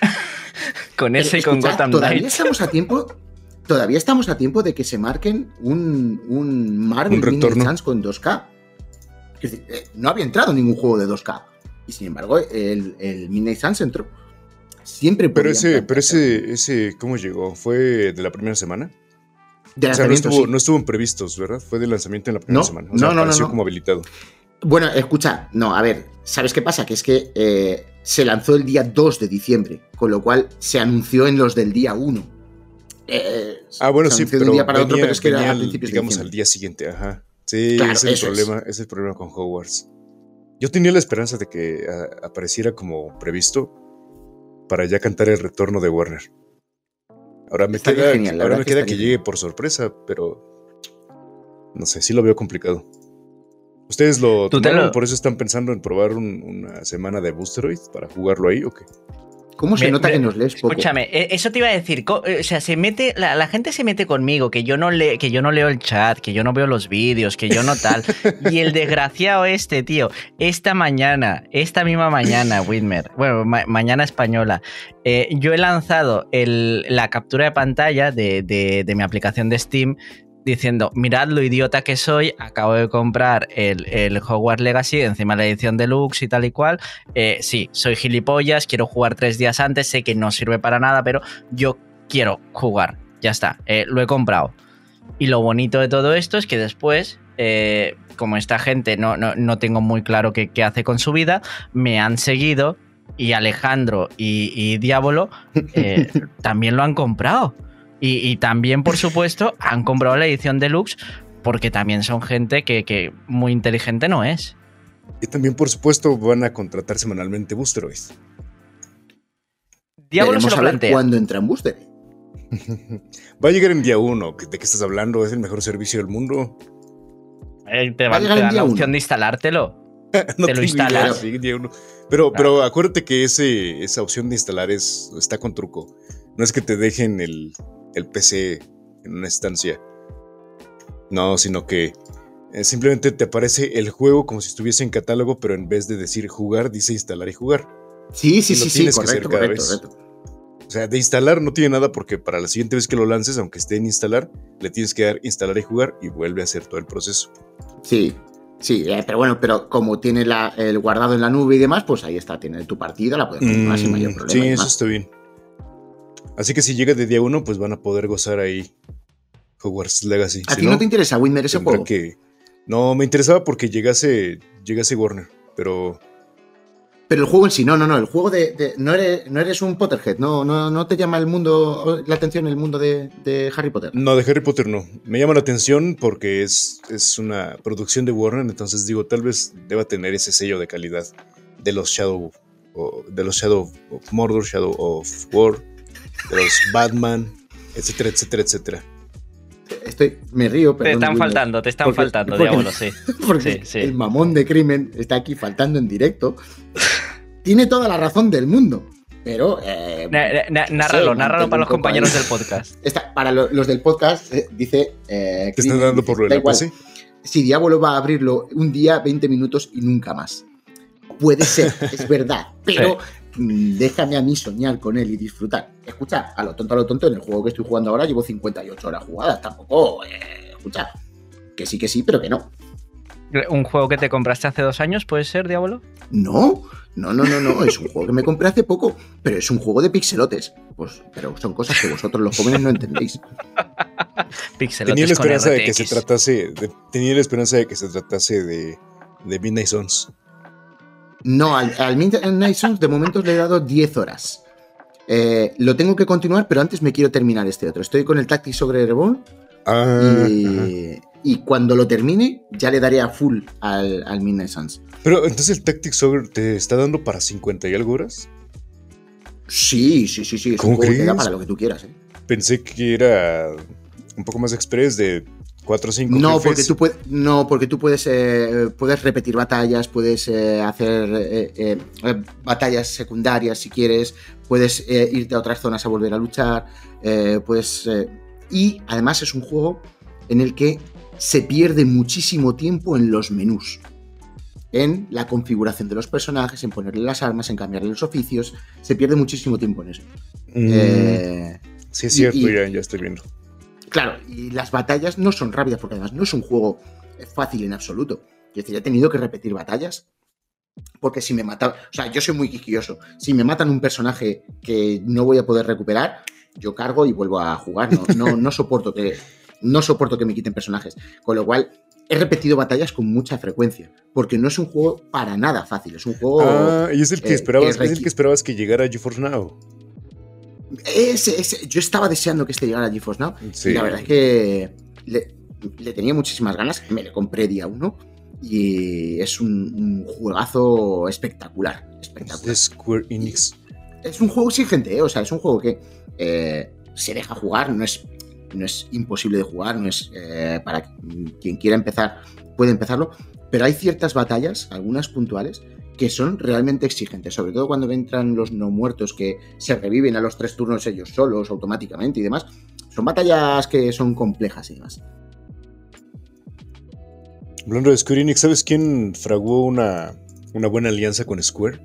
con Pero ese y con escuchad, Gotham todavía estamos a tiempo. Todavía estamos a tiempo de que se marquen un, un Marvel Un retorno. Con 2K. Es decir, eh, no había entrado ningún juego de 2K. Y sin embargo, el, el Midnight Suns entró. Siempre Pero ese, pero ese, ese, ¿cómo llegó? ¿Fue de la primera semana? De O sea, no estuvo, sí. no estuvo en previstos, ¿verdad? Fue de lanzamiento en la primera No, semana. O sea, no, no, no, apareció no. como habilitado. Bueno, escucha, no, a ver, ¿sabes qué pasa? Que es que eh, se lanzó el día 2 de diciembre, con lo cual se anunció en los del día 1. Eh, Ah, bueno, sí, pero un día para otro, pero es que era venía al- digamos al día siguiente, ajá. Sí, Claro, es el es. problema, ese es el problema con Hogwarts. Yo tenía la esperanza de que apareciera como previsto para ya cantar el retorno de Warner. Ahora me queda, genial, ahora me que queda que llegue por sorpresa, pero no sé, sí lo veo complicado. ¿Ustedes lo tomaron? lo- ¿Por eso están pensando en probar un- una semana de Boosteroid para jugarlo ahí o qué? ¿Cómo se Me- nota me- que nos lees poco? Escúchame, eh, eso te iba a decir. eh, O sea, se mete, la, la gente se mete conmigo, que yo no le, que yo no leo el chat, que yo no veo los vídeos, que yo no tal. y el desgraciado este, tío, esta mañana, esta misma mañana, Whitmer, bueno, ma- mañana española, eh, yo he lanzado el- la captura de pantalla de, de- de mi aplicación de Steam diciendo, mirad lo idiota que soy, acabo de comprar el, el Hogwarts Legacy, encima la edición deluxe y tal y cual. Eh, sí, soy gilipollas, quiero jugar tres días antes, sé que no sirve para nada, pero yo quiero jugar, ya está, eh, lo he comprado. Y lo bonito de todo esto es que después, eh, como esta gente no, no, no tengo muy claro qué, qué hace con su vida, me han seguido y Alejandro y, y Diablo eh, también lo han comprado. Y, y también, por supuesto, han comprado la edición deluxe porque también son gente que, que muy inteligente no es. Y también, por supuesto, van a contratar semanalmente Boosteroid. Diablo se lo plantea. cuándo entra en Booster. Va a llegar en día uno. ¿De qué estás hablando? Es el mejor servicio del mundo. Eh, te Va a día la opción uno. de instalártelo. no Te lo instalas. idea. Pero, pero acuérdate que ese, esa opción de instalar es, está con truco. No es que te dejen el, el PC en una estancia. No, sino que eh, simplemente te aparece el juego como si estuviese en catálogo, pero en vez de decir jugar, dice instalar y jugar. Sí, sí, Y lo sí, sí, tienes que hacer correcto, cada correcto, vez. correcto. O sea, de instalar no tiene nada porque para la siguiente vez que lo lances, aunque esté en instalar, le tienes que dar instalar y jugar y vuelve a hacer todo el proceso. Sí, sí, eh, pero bueno, pero como tiene la- el guardado en la nube y demás, pues ahí está, tiene tu partida, la puedes continuar sin mayor Mm, problema. sí, eso está bien. Así que si llega de día uno, pues van a poder gozar ahí Hogwarts Legacy. ¿A Si ti no, te interesa, Winner, ese juego? que... No, me interesaba porque llegase, llegase Warner, pero Pero el juego en sí, no, no, no, el juego de... de- no, eres, no eres un Potterhead, no, no, no te llama el mundo, la atención el mundo de, de Harry Potter. no, de Harry Potter no. Me llama la atención porque es, es una producción de Warner, entonces digo, tal vez deba tener ese sello de calidad de los Shadow, o de los Shadow of Mordor, Shadow of War, de los Batman, etcétera, etcétera, etcétera. Estoy, me río, pero... Te están faltando, te están faltando, diablo, sí. Porque Sí, sí. el mamón de crimen está aquí faltando en directo. Tiene toda la razón del mundo, pero... eh, Na- na- no nárralo, sé, nárralo para los compañeros ahí. del podcast. Esta- para lo- los del podcast, eh, dice... eh, ¿Te están dando por lo "Da de la igual, PC? Si Diablo va a abrirlo un día, 20 minutos y nunca más. Puede ser, es verdad, pero mm, déjame a mí soñar con él y disfrutar. Escucha, a lo tonto, a lo tonto, en el juego que estoy jugando ahora llevo 58 horas jugadas, tampoco, eh, escucha, que sí, que sí, pero que no. ¿Un juego que te compraste hace dos años puede ser, Diablo? No, no, no, no, no, es un juego que me compré hace poco, pero es un juego de pixelotes. Pues, pero son cosas que vosotros los jóvenes no entendéis. Pixelotes Tenía la con esperanza de que se tratase de, tenía la esperanza de que se tratase de, de Midnight Suns. No, al, al Midnight Suns de momento le he dado 10 horas. Eh, lo tengo que continuar, pero antes me quiero terminar este otro. Estoy con el Tactics Ogre Reborn Ah, y, y cuando lo termine ya le daré a full al, al Midnight Suns. Pero entonces el Tactics Ogre te está dando para 50 y algo horas. Sí, sí, sí, sí. Es ¿Cómo un juego que da crees? para lo que tú quieras. ¿eh? Pensé que era un poco más express de 4 o 5 No, porque tú puedes, no, porque tú puedes, eh, puedes repetir batallas, puedes eh, hacer eh, batallas secundarias si quieres, puedes irte a otras zonas a volver a luchar, puedes, y además es un juego en el que se pierde muchísimo tiempo en los menús, en la configuración de los personajes, en ponerle las armas, en cambiarle los oficios, se pierde muchísimo tiempo en eso. Eh, Mm, sí, es y- cierto, y- ya, ya estoy viendo. Claro, y las batallas no son rápidas, porque además no es un juego fácil en absoluto. Es decir, he tenido que repetir batallas. Porque si me matan. O sea, yo soy muy quisquilloso. Si me matan un personaje que no voy a poder recuperar, yo cargo y vuelvo a jugar. No, no, no soporto que. No soporto que me quiten personajes. Con lo cual, he repetido batallas con mucha frecuencia. Porque no es un juego para nada fácil. Es un juego. ah, y es el que eh, esperabas, es el que esperabas que llegara a GeForce Now. Ese- ese- yo estaba deseando que este llegara a GeForce Now. Sí. Y la verdad es que le, le tenía muchísimas ganas. Me lo compré día uno. Y es un, un juegazo espectacular. Es Espectacular. Square Enix. Es un juego exigente, ¿eh? O sea, es un juego que eh, se deja jugar, no es, no es imposible de jugar, no es eh, para quien quiera empezar, puede empezarlo. Pero hay ciertas batallas, algunas puntuales, que son realmente exigentes, sobre todo cuando entran los no muertos que se reviven a los tres turnos ellos solos automáticamente y demás. Son batallas que son complejas y demás. Hablando de Square Enix, ¿sabes quién fraguó una, una buena alianza con Square?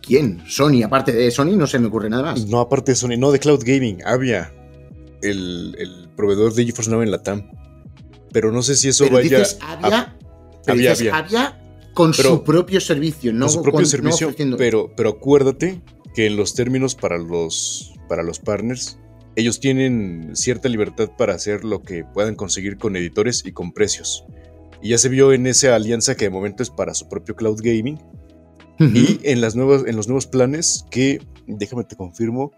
¿Quién? Sony, aparte de Sony, no se me ocurre nada más. No, aparte de Sony, no, de Cloud Gaming, Avia, el, el proveedor de GeForce Now en la TAM. Pero no sé si eso Pero vaya dices Avia, pero Avia, dices Avia. Avia con Pero- su propio servicio, no con su propio con- servicio, pero, pero acuérdate que en los términos para los, para los partners, ellos tienen cierta libertad para hacer lo que puedan conseguir con editores y con precios. Y ya se vio en esa alianza que de momento es para su propio cloud gaming y en, las nuevas, en los nuevos planes que, déjame te confirmo,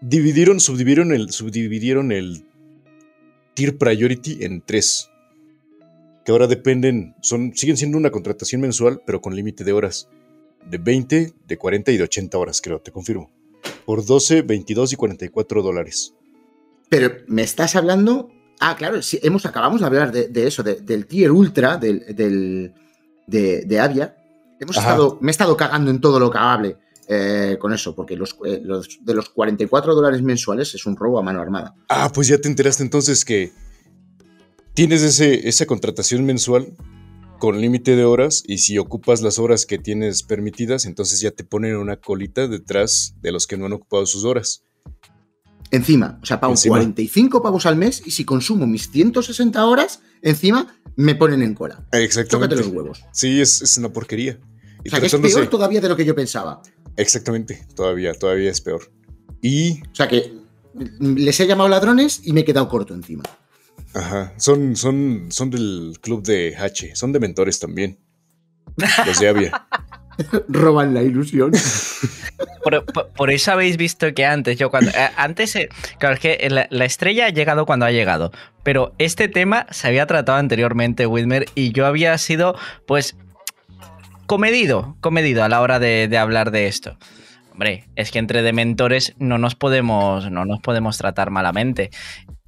dividieron, subdividieron el, subdividieron el tier priority en tres. Que ahora dependen, son, siguen siendo una contratación mensual, pero con límite de horas. De 20, de 40 y de 80 horas, creo, te confirmo. Por 12, 22 y 44 dólares. Pero me estás hablando Ah, claro, sí, hemos, acabamos de hablar de, eso, del tier ultra del, de, de, Avia. Hemos estado, me he estado cagando en todo lo cagable eh, con eso, porque los, eh, los, de los 44 dólares mensuales es un robo a mano armada. Ah, pues ya te enteraste entonces que tienes ese, esa contratación mensual con límite de horas y si ocupas las horas que tienes permitidas, entonces ya te ponen una colita detrás de los que no han ocupado sus horas. Encima, o sea, pago 45 pavos al mes y si consumo mis 160 horas, encima me ponen en cola. Exactamente. Chócate los huevos. Sí, es, una porquería. o sea, que es peor todavía de lo que yo pensaba. Exactamente, todavía, todavía es peor. Y... O sea que les he llamado ladrones y me he quedado corto encima. Ajá, son, son, son del club de H, son de mentores también. Los de Avia. Roban la ilusión. Por, eso habéis visto que antes, yo cuando. Eh, antes, eh, claro, es que la, estrella ha llegado cuando ha llegado. Pero este tema se había tratado anteriormente, Whitmer, y yo había sido, pues. comedido, comedido a la hora de, hablar de esto. Hombre, es que entre dementores no nos podemos, no nos podemos tratar malamente.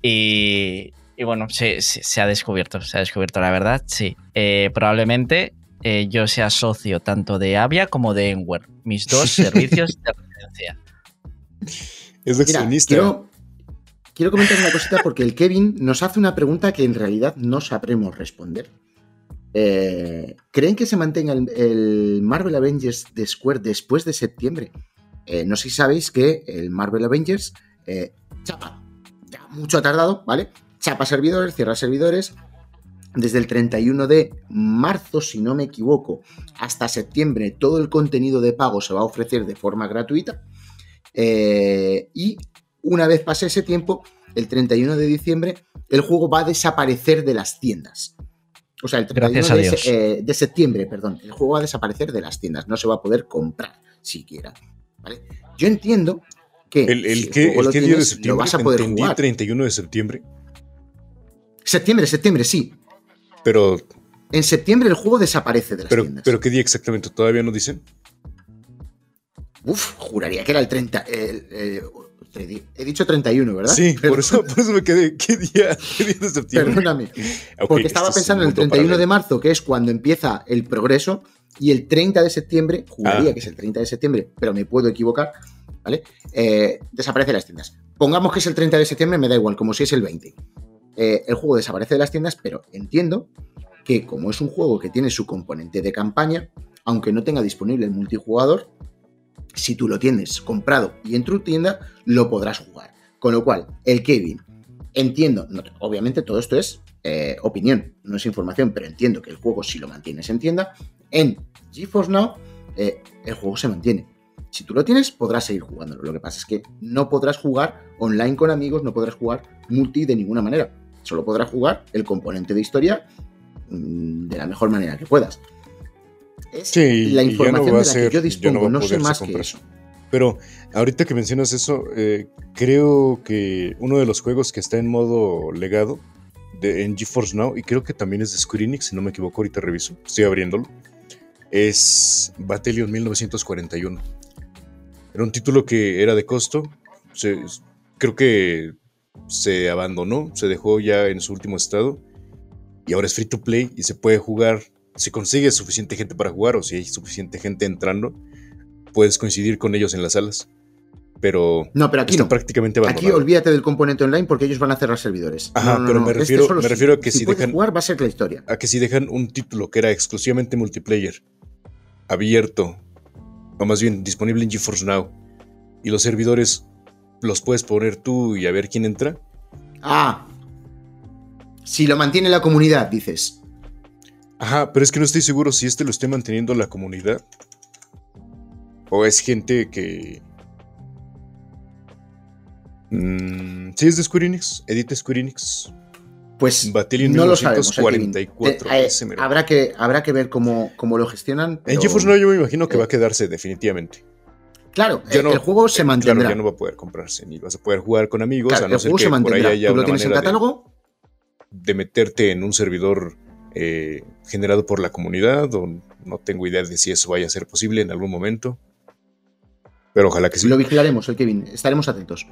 Y, y bueno, se, se, ha descubierto, se ha descubierto la verdad, sí. Eh, probablemente eh, yo sea socio tanto de Avia como de Enware, mis dos servicios de referencia. Es accionista. quiero, quiero, comentar una cosita porque el Kevin nos hace una pregunta que en realidad no sabremos responder. Eh, ¿Creen que se mantenga el, Marvel Avengers de Square después de septiembre? Eh, no sé si sabéis que el Marvel Avengers chapa, ya mucho ha tardado, ¿vale? Chapa servidores, cierra servidores, desde el 31 de marzo, si no me equivoco, hasta septiembre, todo el contenido de pago se va a ofrecer de forma gratuita. Eh, y una vez pase ese tiempo, el 31 de diciembre, el juego va a desaparecer de las tiendas. O sea, el 31 eh, de, septiembre, perdón, el juego va a desaparecer de las tiendas, no se va a poder comprar siquiera. Yo entiendo que el, el, que, día de septiembre lo vas a poder jugar. 31 de septiembre. Septiembre, septiembre, sí. Pero. En septiembre el juego desaparece de las pero, tiendas. ¿Pero qué día exactamente? ¿Todavía no dicen? Uf, juraría que era el 30. he dicho 31, ¿verdad? Sí, por, eso, por eso me quedé. ¿Qué día, qué día de septiembre? Perdóname. porque estaba pensando en el 31 de marzo, que es cuando empieza el progreso, y el 30 de septiembre, juraría ah. que es el 30 de septiembre, pero me puedo equivocar, ¿vale? Eh, desaparece de las tiendas. Pongamos que es el 30 de septiembre, me da igual, como si es el 20. Eh, el juego desaparece de las tiendas, pero entiendo que como es un juego que tiene su componente de campaña, aunque no tenga disponible el multijugador, si tú lo tienes comprado y en tu tienda, lo podrás jugar. Con lo cual, el Kevin, entiendo, obviamente todo esto es eh, opinión, no es información, pero entiendo que el juego, si lo mantienes en tienda, en GeForce Now, eh, el juego se mantiene. Si tú lo tienes, podrás seguir jugándolo. Lo que pasa es que no podrás jugar online con amigos, no podrás jugar multi de ninguna manera. Solo podrás jugar el componente de historia mm, de la mejor manera que puedas. Es la información de la que yo dispongo, no, sé más que eso. Pero ahorita que mencionas eso, eh, creo que uno de los juegos que está en modo legado de, en GeForce Now, y creo que también es de Square Enix, si no me equivoco, ahorita reviso, estoy abriéndolo, es Battalion 1941. Era un título que era de costo, creo que se abandonó, se dejó ya en su último estado y ahora es free to play y se puede jugar. Si consigues suficiente gente para jugar o si hay suficiente gente entrando, puedes coincidir con ellos en las salas. Pero, no, pero aquí no. prácticamente abandonado. Aquí olvídate del componente online porque ellos van a cerrar servidores. Ajá, pero me refiero, me refiero a que si, dejan. jugar, va a ser la historia. A que si dejan un título que era exclusivamente multiplayer, abierto, o más bien disponible en GeForce Now, y los servidores los puedes poner tú y a ver quién entra. Ah, si lo mantiene la comunidad, dices. Ajá, pero es que no estoy seguro si este lo esté manteniendo la comunidad. O es gente que. Mm, sí, es de Square Enix. Edita Square Enix. Pues no lo sabemos. Eh, eh, habrá, que, habrá que ver cómo, cómo lo gestionan. En GeForce no, yo me imagino que va a eh, quedarse definitivamente. Claro, el juego se mantendrá. Claro, ya no va a poder comprarse, ni vas a poder jugar con amigos, a no ser que por ahí haya ¿Tú lo tienes en catálogo? De, meterte en un servidor eh, generado por la comunidad, o no tengo idea de si eso vaya a ser posible en algún momento. Pero ojalá que sí. Lo vigilaremos, el Kevin, estaremos atentos.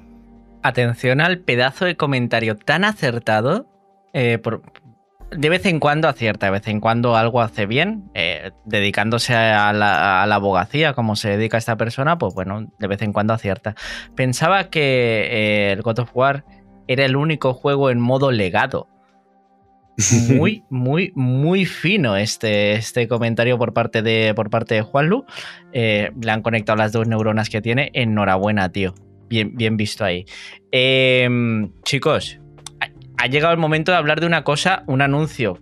atención al pedazo de comentario tan acertado. Eh, de vez en cuando acierta, de vez en cuando algo hace bien, eh, dedicándose a la, abogacía, como se dedica esta persona, pues bueno, de vez en cuando acierta. Pensaba que eh, el God of War era el único juego en modo legado. Muy, muy, muy fino este, este comentario por parte de, por parte de Juanlu. le han conectado las dos neuronas que tiene. Enhorabuena, tío. Bien, bien visto ahí. Em, chicos, ha llegado el momento de hablar de una cosa, un anuncio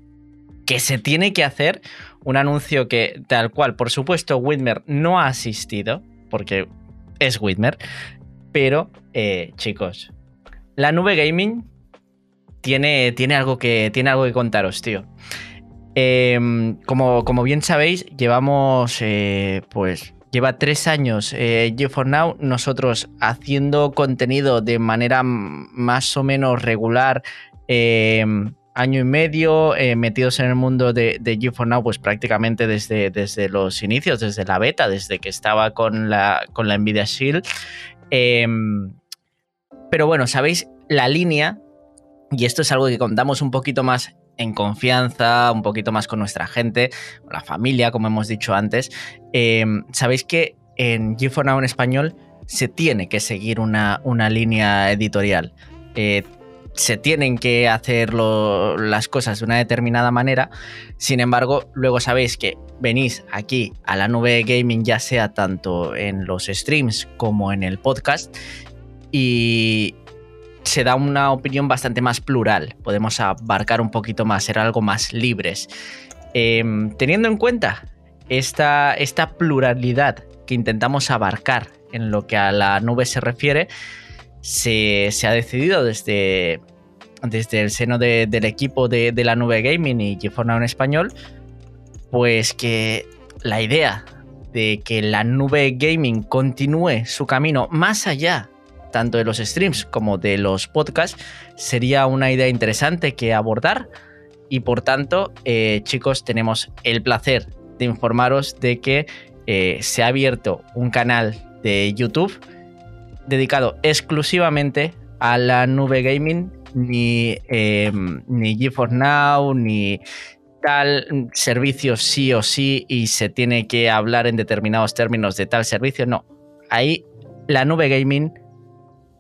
que se tiene que hacer, un anuncio que tal cual, por supuesto, Whitmer no ha asistido, porque es Whitmer, pero eh, chicos, la nube gaming tiene, tiene, algo, que, tiene algo que contaros, tío. Em, como, como, bien sabéis, llevamos eh, pues lleva tres años eh, Now, nosotros haciendo contenido de manera más o menos regular, em, año y medio, eh, metidos en el mundo de, de Now, pues prácticamente desde, desde los inicios, desde la beta, desde que estaba con la, con la Nvidia Shield. Em, pero bueno, sabéis, la línea, y esto es algo que contamos un poquito más en confianza, un poquito más con nuestra gente, con la familia, como hemos dicho antes. Em, sabéis que en g Now en español se tiene que seguir una, una línea editorial. Eh, se tienen que hacer las cosas de una determinada manera. Sin embargo, luego sabéis que venís aquí a la nube gaming, ya sea tanto en los streams como en el podcast, y, se da una opinión bastante más plural, podemos abarcar un poquito más, ser algo más libres. Em, teniendo en cuenta esta, esta pluralidad que intentamos abarcar en lo que a la nube se refiere, se, ha decidido desde, desde el seno del equipo de, la nube gaming y GeForce en español, pues que la idea de que la nube gaming continúe su camino más allá tanto de los streams como de los podcasts, sería una idea interesante que abordar. Y por tanto, eh, chicos, tenemos el placer de informaros de que eh, se ha abierto un canal de YouTube dedicado exclusivamente a la nube gaming, ni, eh, ni GeForce Now, ni tal servicio sí o sí y se tiene que hablar en determinados términos de tal servicio. No, ahí la nube gaming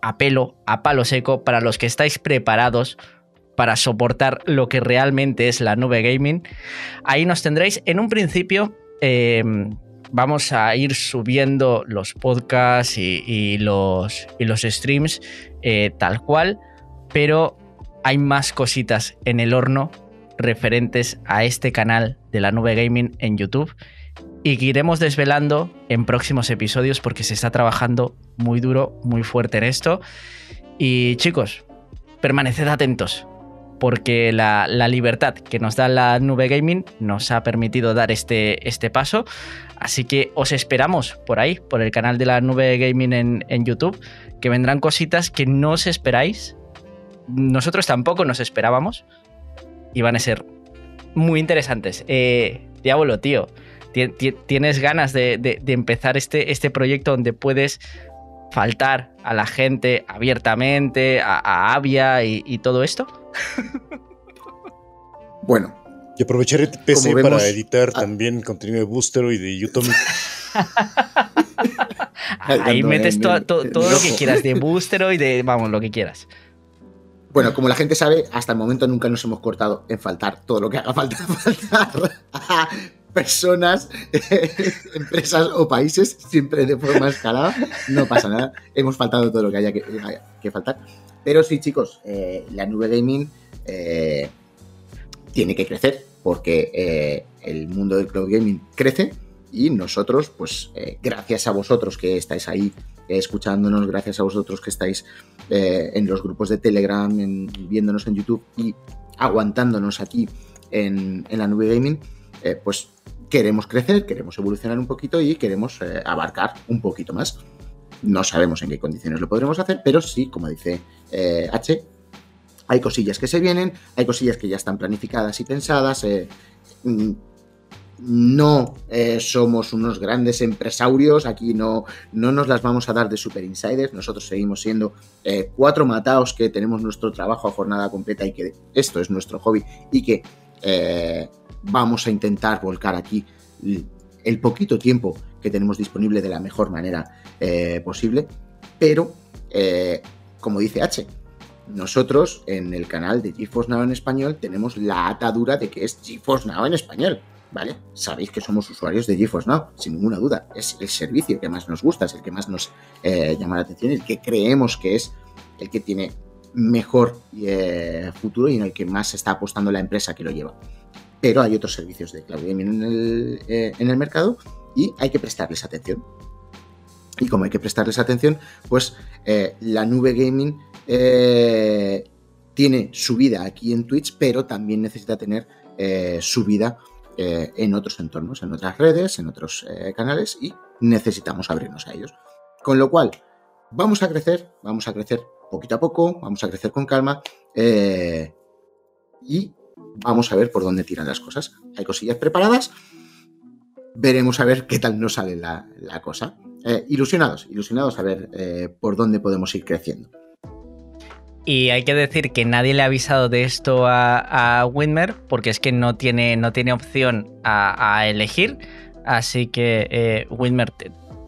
a pelo, a palo seco, para los que estáis preparados para soportar lo que realmente es la nube gaming. Ahí nos tendréis. En un principio em, vamos a ir subiendo los podcasts y, los, streams eh, tal cual, pero hay más cositas en el horno referentes a este canal de la nube gaming en YouTube y que iremos desvelando en próximos episodios porque se está trabajando muy duro, muy fuerte en esto. Y chicos, permaneced atentos porque la, libertad que nos da la nube gaming nos ha permitido dar este, este paso. Así que os esperamos por ahí, por el canal de la nube gaming en, YouTube, que vendrán cositas que no os esperáis. Nosotros tampoco nos esperábamos y van a ser muy interesantes. Eh, Diablo, tío tienes ganas de, empezar este, este proyecto donde puedes faltar a la gente abiertamente, a, Avia y, todo esto? bueno. Y aprovechar el PC para editar también contenido de Booster y de YouTube. Ahí metes todo lo que quieras de Booster y de, vamos, lo que quieras. Bueno, como la gente sabe, hasta el momento nunca nos hemos cortado en faltar todo lo que haga falta faltar personas, empresas o países, siempre de forma escalada. No pasa nada. Hemos faltado todo lo que haya que, faltar. Pero sí, chicos, eh, la nube gaming eh, tiene que crecer porque eh, el mundo del cloud gaming crece y nosotros, pues gracias a vosotros que estáis ahí escuchándonos, gracias a vosotros que estáis en los grupos de Telegram, viéndonos en YouTube y aguantándonos aquí en, en la nube gaming, pues queremos crecer, queremos evolucionar un poquito y queremos eh, abarcar un poquito más. No sabemos en qué condiciones lo podremos hacer, pero sí, como dice eh, H, hay cosillas que se vienen, hay cosillas que ya están planificadas y pensadas. Eh, mm, no eh, somos unos grandes empresarios, aquí no, no nos las vamos a dar de super insiders, nosotros seguimos siendo eh, cuatro mataos que tenemos nuestro trabajo a jornada completa y que esto es nuestro hobby y que vamos a intentar volcar aquí el poquito tiempo que tenemos disponible de la mejor manera posible, pero como dice H, nosotros en el canal de GeForce Now en español tenemos la atadura de que es GeForce Now en español. ¿vale? Sabéis que somos usuarios de GeForce Now, sin ninguna duda. Es el servicio que más nos gusta, es el que más nos eh, llama la atención, el que creemos que es el que tiene mejor eh, futuro y en el que más está apostando la empresa que lo lleva. Pero hay otros servicios de cloud gaming en el, eh, en el mercado y hay que prestarles atención. Y como hay que prestarles atención, pues la nube gaming tiene su vida aquí en Twitch, pero también necesita tener su vida eh, en otros entornos, en otras redes, en otros eh, canales y necesitamos abrirnos a ellos. Con lo cual, vamos a crecer, vamos a crecer poquito a poco, vamos a crecer con calma eh, y vamos a ver por dónde tiran las cosas. Hay cosillas preparadas, veremos a ver qué tal nos sale la, cosa. ilusionados, ilusionados a ver por dónde podemos ir creciendo. Y hay que decir que nadie le ha avisado de esto a, a porque es que no tiene, no tiene opción a, elegir. Así que, eh,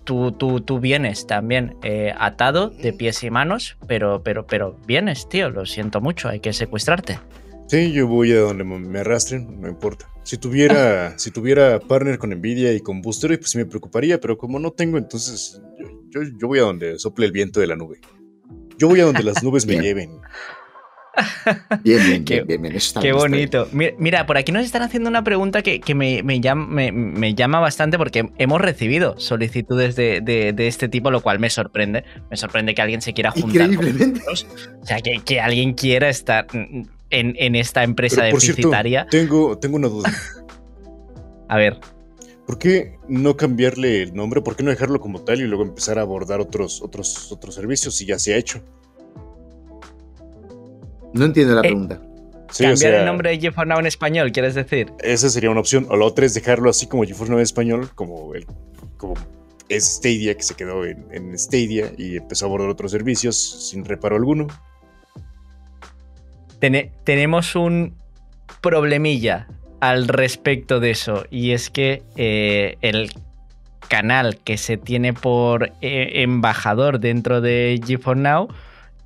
tú, tú, tú, vienes también eh, atado de pies y manos, pero, pero, pero vienes, tío, lo siento mucho, hay que secuestrarte. Sí, yo voy a donde me arrastren, no importa. Si tuviera, si tuviera partner con Nvidia y con Booster, pues sí me preocuparía, pero como no tengo, entonces yo, yo voy a donde sople el viento de la nube. Yo voy a donde las nubes me lleven. Bien, bien, qué, bien, qué bonito. Mira, por aquí nos están haciendo una pregunta que, me, llama, bastante porque hemos recibido solicitudes de, este tipo, lo cual me sorprende. Me sorprende que alguien se quiera juntar Increíblemente. o sea, que, alguien quiera estar en, esta empresa Pero, deficitaria. tengo, tengo una duda. a ver. ¿Por qué no cambiarle el nombre? ¿Por qué no dejarlo como tal y luego empezar a abordar otros, otros, otros servicios si ya se ha hecho? No entiendo la eh, pregunta. cambiar el nombre de GeForce Now en español, ¿quieres decir? Esa sería una opción. O la otra es dejarlo así como GeForce Now en español, como, el, como es Stadia, que se quedó en, Stadia y empezó a abordar otros servicios sin reparo alguno. tenemos un problemilla al respecto de eso. Y es que eh, el canal que se tiene por eh, embajador dentro de GeForce Now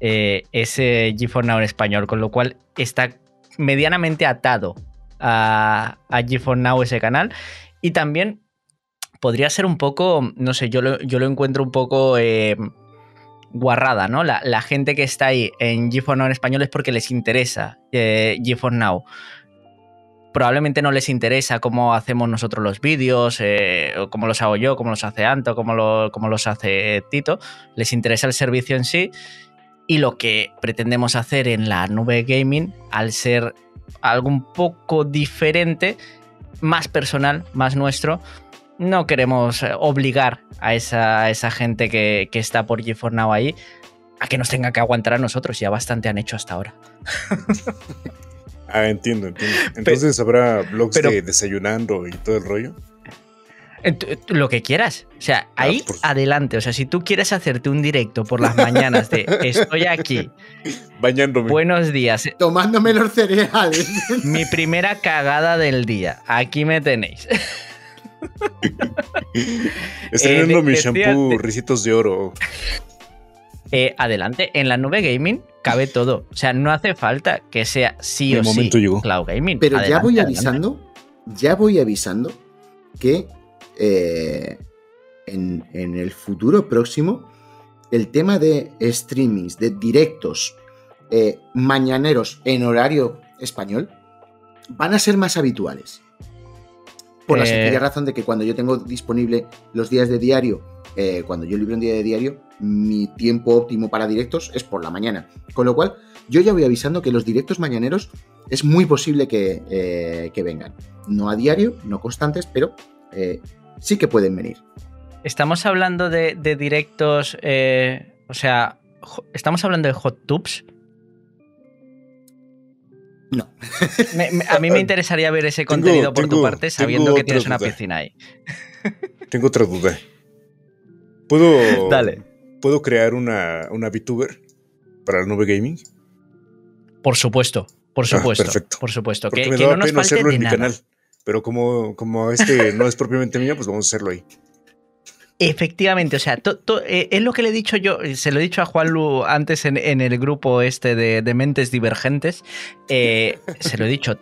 eh, es GeForce Now en español, con lo cual está medianamente atado a, a GeForce Now ese canal. Y también podría ser un poco, no sé, yo lo, yo lo encuentro un poco guarrada, ¿no? La, gente que está ahí en GeForce Now en español es porque les interesa GeForce Now probablemente no les interesa cómo hacemos nosotros los vídeos, eh, o cómo los hago yo, cómo los hace Anto, cómo, los hace Tito. Les interesa el servicio en sí y lo que pretendemos hacer en la nube gaming, al ser algo un poco diferente, más personal, más nuestro, no queremos eh, obligar a esa, esa gente que, está por GeForce Now ahí a que nos tenga que aguantar a nosotros. Ya bastante han hecho hasta ahora. Ah, entiendo, entiendo. Entonces habrá blogs de desayunando y todo el rollo. Lo que quieras. O sea, ah, ahí adelante. O sea, si tú quieres hacerte un directo por las mañanas de estoy aquí. Bañándome. Buenos días. Tomándome los cereales. Mi primera cagada del día. Aquí me tenéis. Estrenando eh, mi shampoo, risitos de oro. Eh, adelante, en la nube gaming cabe todo. O sea, no hace falta que sea sí o sí cloud gaming. Pero ya voy avisando, ya voy avisando que eh, en, el futuro próximo el tema de streamings, de directos eh, mañaneros en horario español van a ser más habituales. Por la sencilla razón de que cuando yo tengo disponible los días de diario, cuando yo libro un día de diario, mi tiempo óptimo para directos es por la mañana. Con lo cual, yo ya voy avisando que los directos mañaneros es muy posible que, eh, vengan. No a diario, no constantes, pero eh, sí que pueden venir. Estamos hablando de, directos, eh, o sea, estamos hablando de hot tubes. No. a mí me interesaría ver ese contenido por tu parte, sabiendo que tienes una piscina ahí. Tengo otra duda. ¿Puedo, Dale. ¿Puedo crear una, una VTuber para la nube gaming? Por supuesto, por ah, supuesto. perfecto. Por supuesto. que, me da pena hacerlo en mi canal. Pero como, como este no es propiamente mío, pues vamos a hacerlo ahí. Efectivamente, o sea, eh, es lo que le he dicho yo, se lo he dicho a Juanlu antes en, el grupo este de, mentes divergentes, eh, se lo he dicho,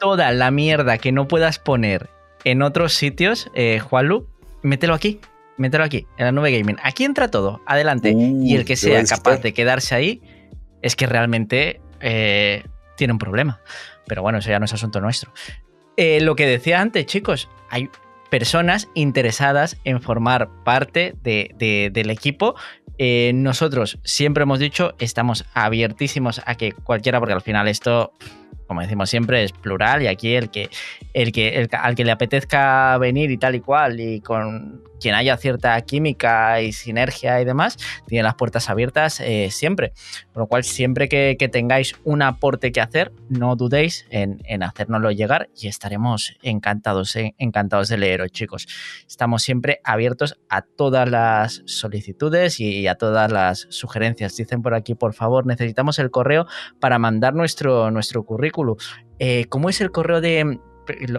toda la mierda que no puedas poner en otros sitios, eh, Juanlu, mételo aquí, mételo aquí, en la nube gaming. Aquí entra todo, adelante. y el que sea capaz de quedarse ahí es que realmente tiene un problema. Pero bueno, eso ya no es asunto nuestro. lo que decía antes, chicos, hay personas interesadas en formar parte del equipo. Eh, nosotros siempre hemos dicho, estamos abiertísimos a que cualquiera, porque al final esto como decimos siempre, es plural y aquí el que, el que al que le apetezca venir y tal y cual y con quien haya cierta química y sinergia y demás, tiene las puertas abiertas eh, siempre. Con lo cual, siempre que, tengáis un aporte que hacer, no dudéis en, en hacérnoslo llegar y estaremos encantados, eh, encantados de leeros, chicos. Estamos siempre abiertos a todas las solicitudes y a todas las sugerencias. Dicen por aquí, por favor, necesitamos el correo para mandar nuestro, nuestro currículum. Eh, ¿Cómo es el correo de,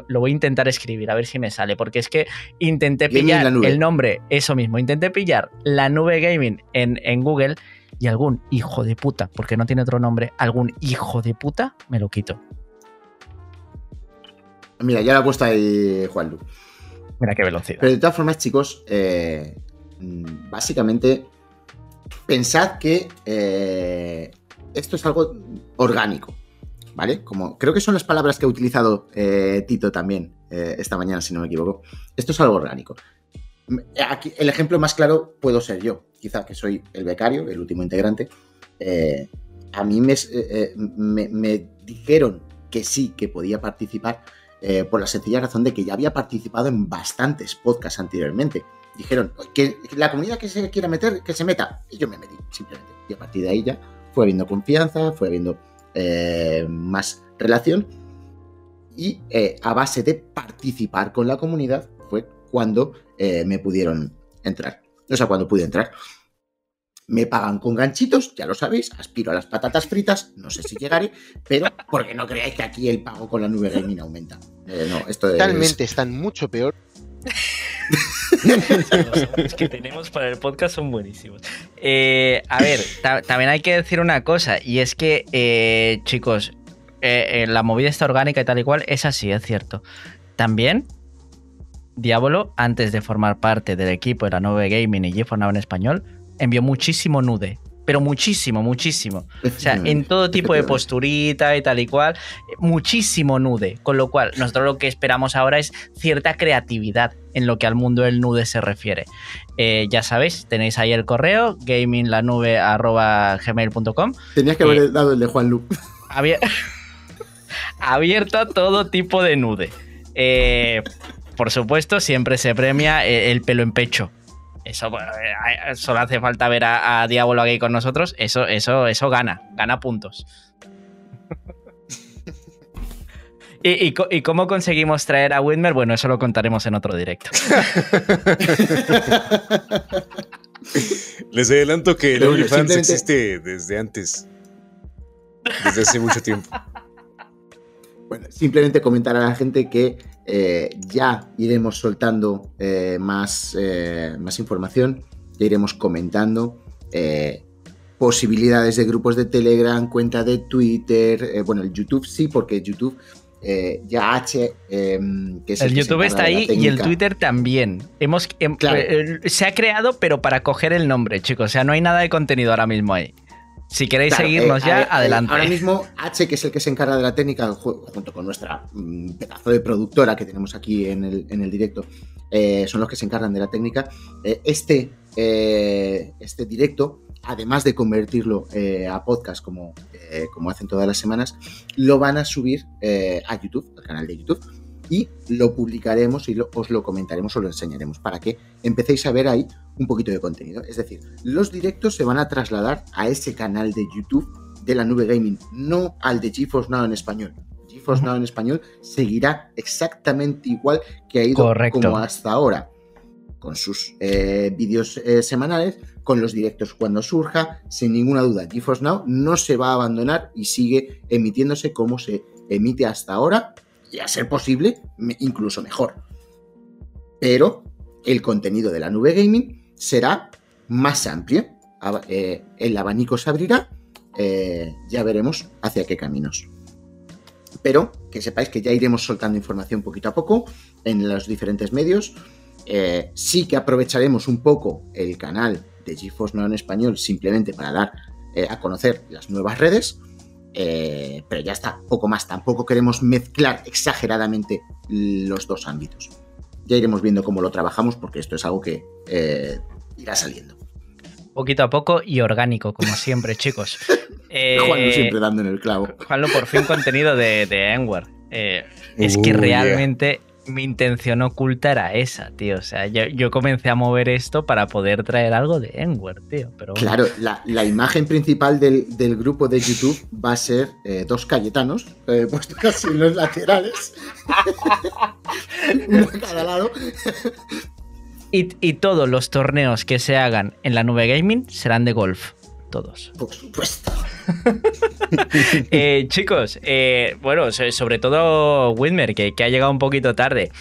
lo, voy a intentar escribir, a ver si me sale, porque es que intenté pillar el nombre, eso mismo, intenté pillar la nube gaming en, en, Google y algún hijo de puta, porque no tiene otro nombre, algún hijo de puta, me lo quito. Mira, ya la he puesto ahí Juanlu. Mira qué velocidad. Pero de todas formas, chicos, eh, básicamente pensad que eh, esto es algo orgánico. ¿Vale? Como creo que son las palabras que ha utilizado eh, Tito también eh, esta mañana, si no me equivoco. Esto es algo orgánico. Aquí, el ejemplo más claro puedo ser yo, quizá que soy el becario, el último integrante. Eh, a mí me, me, dijeron que sí, que podía participar, por la sencilla razón de que ya había participado en bastantes podcasts anteriormente. Dijeron que la comunidad que se quiera meter, que se meta. Y yo me metí, simplemente. Y a partir de ahí ya fue habiendo confianza, fue habiendo eh, más relación. Y eh, a base de participar con la comunidad fue cuando eh, me pudieron entrar. O sea, cuando pude entrar. Me pagan con ganchitos, ya lo sabéis, aspiro a las patatas fritas, no sé si llegaré, pero porque no creáis que aquí el pago con la nube gaming aumenta. no, esto Totalmente, están mucho peor. Los que tenemos para el podcast son buenísimos. Eh, a ver, también hay que decir una cosa, y es que, eh, chicos, eh, la movida está orgánica y tal y cual, es así, es cierto. También, Diablo, antes de formar parte del equipo de la Nove Gaming y GeForce en español, envió muchísimo nude pero muchísimo, muchísimo. O sea, en todo tipo de posturita y tal y cual, muchísimo nude. Con lo cual, nosotros lo que esperamos ahora es cierta creatividad en lo que al mundo del nude se refiere. Eh, ya sabéis, tenéis ahí el correo, gaminglanube.gmail.com. Tenías que haber eh, dado el de Juan Lu. abierto a todo tipo de nude. Eh, por supuesto, siempre se premia el pelo en pecho. Eso eh, solo hace falta ver a, Diablo aquí con nosotros. Eso, eso, eso gana, gana puntos. ¿Y, cómo conseguimos traer a Whitmer? Bueno, eso lo contaremos en otro directo. Les adelanto que el OnlyFans existe desde antes. Desde hace mucho tiempo. Bueno, simplemente comentar a la gente que eh, ya iremos soltando eh, más, eh, más información, ya iremos comentando posibilidades de grupos de Telegram, cuenta de Twitter, bueno, el YouTube sí, porque YouTube ya H, em, que es el, el YouTube está ahí y el Twitter también. Hemos, em, se ha creado, pero para coger el nombre, chicos. O sea, no hay nada de contenido ahora mismo ahí. Si queréis seguirnos eh, ya, adelante. ahora mismo, H, que es el que se encarga de la técnica, junto con nuestra mm, pedazo de productora que tenemos aquí en el, directo, eh, son los que se encargan de la técnica. Eh, este, este directo, además de convertirlo a podcast como, como hacen todas las semanas, lo van a subir a YouTube, al canal de YouTube y lo publicaremos y os lo comentaremos o lo enseñaremos para que empecéis a ver ahí un poquito de contenido. Es decir, los directos se van a trasladar a ese canal de YouTube de la nube gaming, no al de GeForce Now en español. GeForce Now en español seguirá exactamente igual que ha ido Correcto. como hasta ahora, con sus eh, vídeos eh, semanales, con los directos cuando surja, sin ninguna duda. GeForce Now no se va a abandonar y sigue emitiéndose como se emite hasta ahora y a ser posible, incluso mejor. Pero el contenido de la nube gaming será más amplio. Eh, el abanico se abrirá, eh, ya veremos hacia qué caminos. Pero que sepáis que ya iremos soltando información poquito a poco en los diferentes medios. Eh, sí que aprovecharemos un poco el canal de GeForce Now en español simplemente para dar a conocer las nuevas redes. Eh, pero ya está, poco más. Tampoco queremos mezclar exageradamente los dos ámbitos. Ya iremos viendo cómo lo trabajamos porque esto es algo que eh, irá saliendo. Poquito a poco y orgánico, como siempre, chicos. Eh, Juan siempre dando en el clavo. Juanlo, por fin contenido de, de. Eh, es que realmente mi intención oculta era esa, tío. O sea, yo, yo comencé a mover esto para poder traer algo de Enware, tío. Pero bueno. Claro, la, la imagen principal del, del grupo de YouTube va a ser eh, dos cayetanos eh, puestos así en los laterales. Uno a cada lado. Y, y todos los torneos que se hagan en la nube gaming serán de golf. Todos. Por supuesto. Eh, chicos, eh, bueno, so- sobre todo Whitmer, que, que ha llegado un poquito tarde.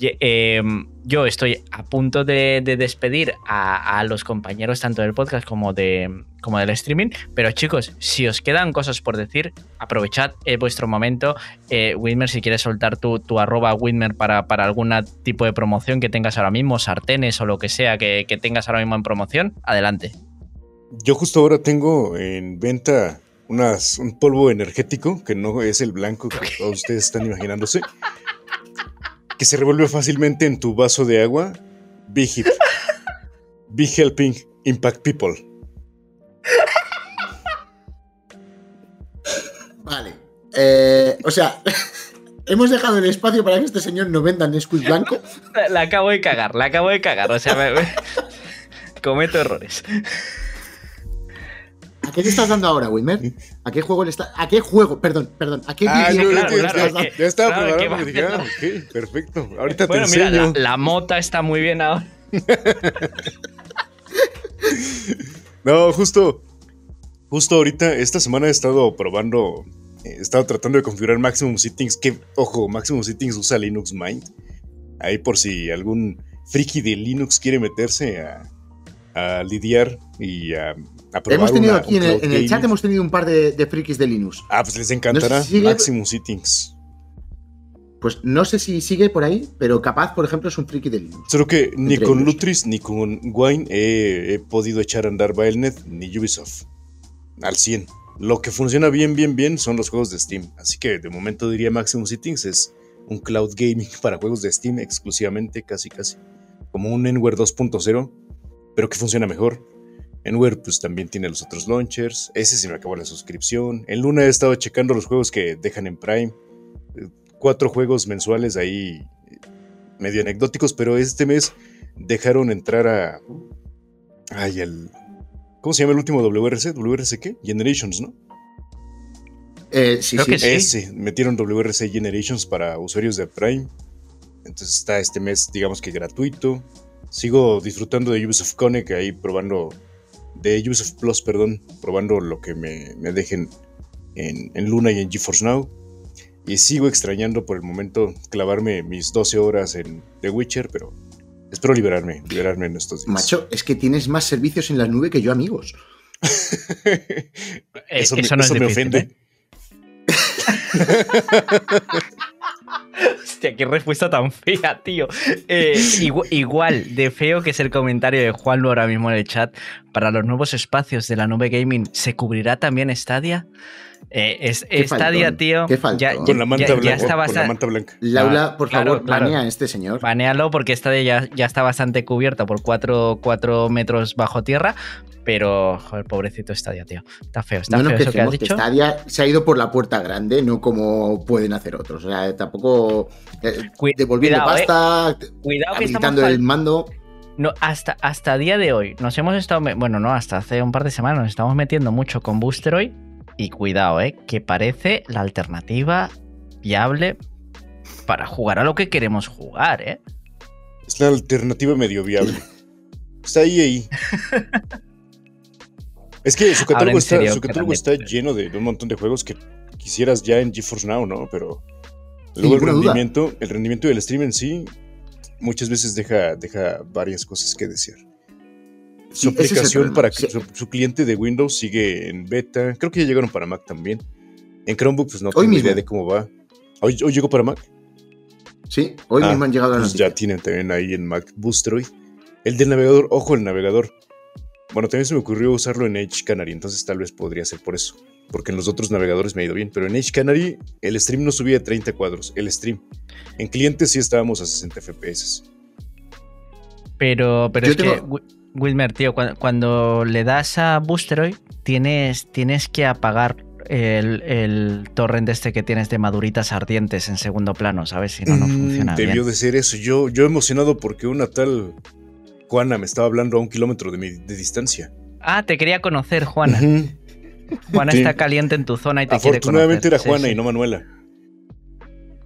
Eh, yo estoy a punto de, de despedir a, a los compañeros tanto del podcast como, de, como del streaming. Pero chicos, si os quedan cosas por decir, aprovechad eh, vuestro momento. Eh, si quieres soltar tu, tu arroba Whitmer para, para algún tipo de promoción que tengas ahora mismo, sartenes o lo que sea que, que tengas ahora mismo en promoción, adelante. Yo justo ahora tengo en venta unas, un polvo energético, que no es el blanco que todos ustedes están imaginándose, que se revuelve fácilmente en tu vaso de agua. Be hip. Be helping impact people. Vale. Eh, o sea, hemos dejado el espacio para que este señor no venda Nesquik blanco. La, la acabo de cagar, la acabo de cagar. O sea, me- me- cometo errores. ¿A qué le estás dando ahora, Wilmer? ¿A qué juego le está? ¿A qué juego? Perdón, perdón. ¿A qué Ah, videojuego no, claro, claro, estás dando? estaba claro, preparado que dije, ah, ok, perfecto. Ahorita Bueno, te mira, enseño. la, la mota está muy bien ahora. No, justo. Justo ahorita, esta semana he estado probando. eh, He estado tratando de configurar Maximum Settings. Que, ojo, Maximum Settings usa Linux Mint. Ahí por si algún friki de Linux quiere meterse a, a lidiar y a. Hemos tenido una- aquí en el, cloud en el chat hemos tenido un par de, de frikis de Linux. Ah, pues les encantará No sé si sigue- Maximum Settings. Pues no sé si sigue por ahí, pero capaz, por ejemplo, es un friki de Linux. Solo que ni Entre con ellos. Lutris ni con Wine he, he podido echar a andar Bailnet ni Ubisoft al 100. Lo que funciona bien, bien, bien son los juegos de Steam. Así que de momento diría Maximum Settings es un cloud gaming para juegos de Steam exclusivamente, casi, casi. Como un Enware 2.0, pero que funciona mejor. Enware pues también tiene los otros launchers. Ese se me acabó la suscripción. En Luna he estado checando los juegos que dejan en Prime. Eh, Cuatro juegos mensuales ahí eh, medio anecdóticos, pero este mes dejaron entrar a. Ay, el. ¿Cómo se llama el último WRC? ¿WRC qué? Generations, ¿no? Eh, sí, Creo sí. que sí. Ese. Metieron WRC Generations para usuarios de Prime. Entonces está este mes, digamos que gratuito. Sigo disfrutando de Ubisoft Connect ahí probando. De Ubisoft Plus, perdón. Probando lo que me, me dejen en, en Luna y en GeForce Now. Y sigo extrañando por el momento clavarme mis 12 horas en The Witcher, pero espero liberarme, liberarme en estos días. Macho, es que tienes más servicios en la nube que yo, amigos. eso me, eso no es eso me difícil, ofende. ¿eh? Hostia, qué respuesta tan fea, tío. Eh, igu- igual de feo que es el comentario de Juanlo ahora mismo en el chat. Para los nuevos espacios de la nube gaming, ¿se cubrirá también Stadia? Eh, es, Qué Stadia, faltón, tío. qué ya, Con la manta ya- ya blanca. está con la manta blanca. Laura, por claro, favor, claro. banea a este señor. Banealo porque Stadia ya, ya está bastante cubierta por 4 metros bajo tierra. Pero, joder, pobrecito Stadia, tío. Está feo, está no nos feo eso que has que dicho. Stadia se ha ido por la puerta grande, no como pueden hacer otros. O sea, tampoco eh, devolviendo cuidado, eh. pasta, Cuidado que estamos habilitando el mando. No, hasta, hasta día de hoy nos hemos estado, bueno, no, hasta hace un par de semanas nos estamos metiendo mucho con Boosteroid y cuidado, ¿eh? Que parece la alternativa viable para jugar a lo que queremos jugar, ¿eh? Es la alternativa medio viable. Está ahí, ahí. Es que su catálogo, está, serio, su que catálogo realmente- está lleno de, de un montón de juegos que quisieras ya en GeForce Now, ¿no? Pero luego el duda. rendimiento, el rendimiento del stream en sí muchas veces deja, deja varias cosas que desear. Su aplicación para que Sí. su, su cliente de Windows sigue en beta. Creo que ya llegaron para Mac también. En Chromebook, pues no Hoy tengo mismo. idea de cómo va. Hoy, hoy llegó para Mac. Sí, hoy Ah, mismo han llegado a la Pues noticia. ya tienen también ahí en Mac Boostroid. El del navegador, ojo, el navegador. Bueno, también se me ocurrió usarlo en Edge Canary, entonces tal vez podría ser por eso. Porque en los otros navegadores me ha ido bien, pero en Edge Canary el stream no subía de 30 cuadros, el stream. En clientes sí estábamos a 60 FPS. Pero, pero Yo es que, tengo- Wilmer, tío, cuando, cuando le das a Boosteroid, tienes, tienes que apagar el, el torrent este que tienes de maduritas ardientes en segundo plano, ¿sabes? Si no, no Mm, funciona Debió bien. de ser eso. Yo, yo emocionado porque una tal Juana me estaba hablando a un kilómetro de, mi, de distancia. Ah, te quería conocer, Juana. Juana Sí. está caliente en tu zona y te quiere conocer. Afortunadamente era Sí, Juana sí. y no Manuela.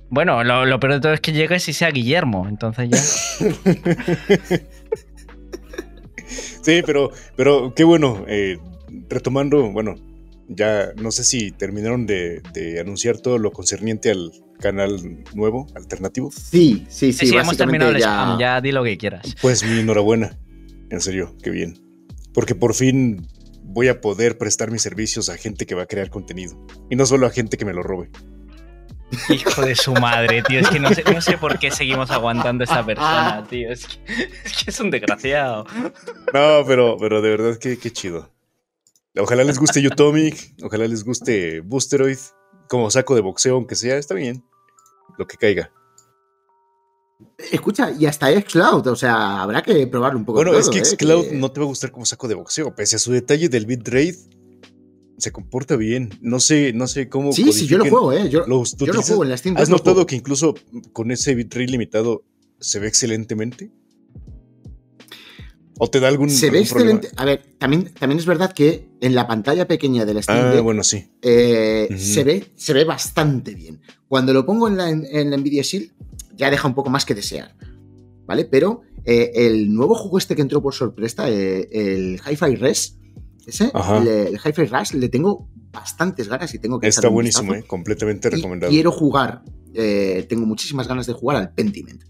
Bueno, lo, lo peor de todo es que llegues y sea Guillermo, entonces ya. Sí, pero, pero qué bueno. eh, retomando, bueno, ya no sé si terminaron de, de anunciar todo lo concerniente al canal nuevo, alternativo. Sí, sí, Sí, sí, sí, hemos terminado el básicamente spam, ya di lo que quieras. Pues mi enhorabuena. En serio, qué bien. Porque por fin voy a poder prestar mis servicios a gente que va a crear contenido. Y no solo a gente que me lo robe. Hijo de su madre, tío. Es que no sé, no sé por qué seguimos aguantando a esta persona, tío. Es que es, que es un desgraciado. No, pero, pero de verdad que qué chido. Ojalá les guste Utomic, ojalá les guste Boosteroid, como saco de boxeo, aunque sea, está bien. Lo que caiga. Escucha, y hasta Xcloud, o sea, habrá que probarlo un poco. Bueno, todo, es que ¿eh? Xcloud Que- no te va a gustar como saco de boxeo, pese a su detalle del bitrate, se comporta bien. No sé, no sé cómo. Sí, sí, yo lo juego, ¿eh? Yo, lo- yo lo utilizas- juego en la Steam. ¿Has notado juego. que incluso con ese bitrate limitado se ve excelentemente? ¿O te da algún, Se ve algún problema? excelente. A ver, también, también es verdad que en la pantalla pequeña de la Steam Ah, Deck, bueno, sí. eh, se, ve, se ve bastante bien. Cuando lo pongo en la, en la Nvidia Shield, ya deja un poco más que desear. ¿Vale? Pero eh, el nuevo juego este que entró por sorpresa, eh, el Hi-Fi Res, ese, Ajá. el, el Hi-Fi Rush, le tengo bastantes ganas y tengo que Está un buenísimo. ¿eh? completamente Y recomendado. quiero jugar, tengo muchísimas ganas de jugar al Pentiment.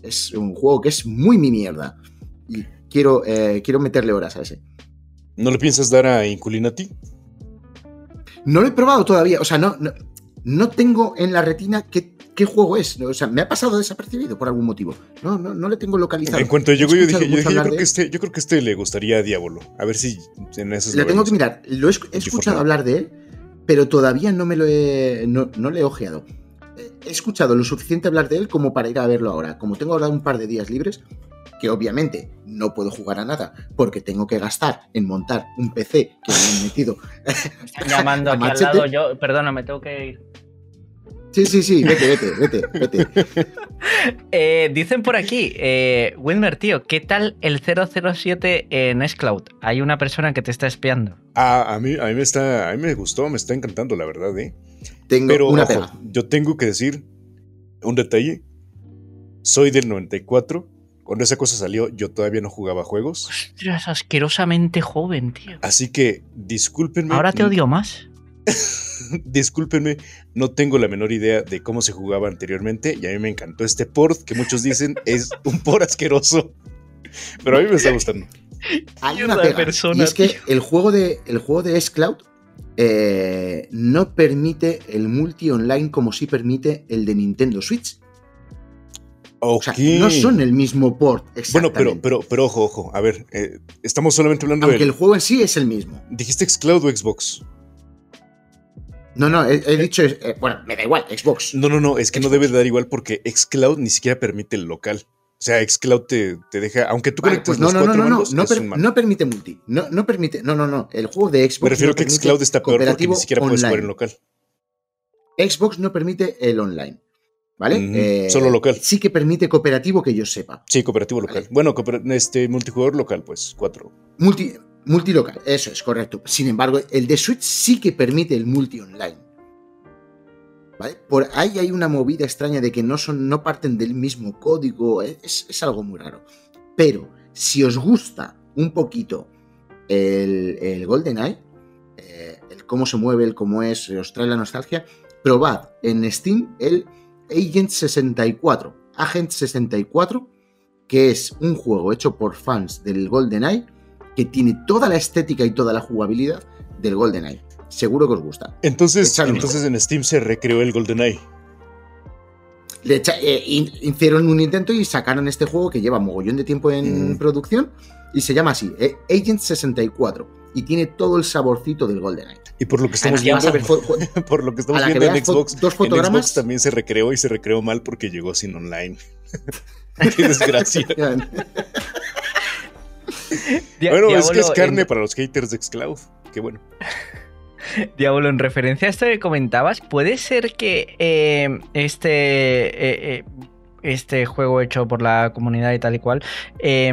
Es un juego que es muy mi mierda. Y quiero, eh, quiero meterle horas a ese. ¿No le piensas dar a Inculinati? No lo he probado todavía, o sea, no, no, no tengo en la retina qué, qué juego es. O sea, me ha pasado desapercibido por algún motivo. No, no, no le tengo localizado. En cuanto llegó, yo dije, yo, dije, yo creo que este, yo creo que este le gustaría a Diablo. A ver si en esas Le lo tengo que mirar. Lo he, escuchado hablar de él, pero todavía no me lo he, no, no le he ojeado. He escuchado lo suficiente hablar de él como para ir a verlo ahora. Como tengo ahora un par de días libres, que obviamente no puedo jugar a nada porque tengo que gastar en montar un PC que me han metido. Me están llamando A aquí al lado. Yo, perdona, me tengo que ir. Sí, sí, sí, vete, vete, vete, vete. Eh, dicen por aquí, eh, Wilmer, tío, ¿qué tal el 007 en Xcloud? Hay una persona que te está espiando. Ah, a mí, a mí me está, a mí me gustó, me está encantando, la verdad, ¿eh? Tengo Pero una ojo, yo tengo que decir un detalle. Soy del 94. Cuando esa cosa salió, yo todavía no jugaba juegos. Ostras, asquerosamente joven, tío. Así que discúlpenme. Ahora te odio más. Discúlpenme, no tengo la menor idea de cómo se jugaba anteriormente y a mí me encantó este port que muchos dicen es un port asqueroso. Pero a mí me está gustando. Hay una de pega. persona, y es que tío. el juego de, el juego de Xcloud eh, no permite el multi online como sí permite el de Nintendo Switch. O sea, no son el mismo port. Bueno, pero, pero, pero ojo, ojo. A ver, eh, estamos solamente hablando Aunque de. el juego en sí es el mismo. ¿Dijiste Xcloud o Xbox? No, no, he, he dicho. eh, bueno, me da igual, Xbox. No, no, no, es que no Xbox. debe de dar igual porque Xcloud ni siquiera permite el local. O sea, Xcloud te, te deja, aunque tú Vale, conectes pues no, los no, no, cuatro no, no, mandos, no, per- no permite multi. No, no permite. No, no, no. El juego de Xbox. Me refiero no que Xcloud está peor porque ni siquiera puedes jugar en online. local. Xbox no permite el online. ¿Vale? Ujú, solo local. Sí que permite cooperativo que yo sepa. Sí, cooperativo local. Bueno, cooper- este multijugador local, pues, cuatro. Multi, Multilocal, eso es correcto. Sin embargo, el de Switch sí que permite el multi online. ¿Vale? Por ahí hay una movida extraña de que no, son, no parten del mismo código. Es, es algo muy raro. Pero si os gusta un poquito el, el GoldenEye, eh, el cómo se mueve, el cómo es, os trae la nostalgia, probad en Steam el Agent 64. Agent 64, que es un juego hecho por fans del GoldenEye, que tiene toda la estética y toda la jugabilidad del GoldenEye. Seguro que os gusta. Entonces, entonces en Steam se recreó el GoldenEye. Le echa- eh, hicieron un intento y sacaron este juego que lleva mogollón de tiempo en Mm. producción y se llama así, eh, Agent 64. Y tiene todo el saborcito del GoldenEye. Y por lo que estamos A la que vas a viendo, por lo que estamos que viendo en Xbox, dos en fotogramas. Xbox también se recreó y se recreó mal porque llegó sin online. Qué desgracia. Bueno, es que es carne en- para los haters de Xcloud. Qué bueno. Diablo, en referencia a esto que comentabas, ¿puede ser que eh, este, eh, eh, este juego hecho por la comunidad y tal y cual eh,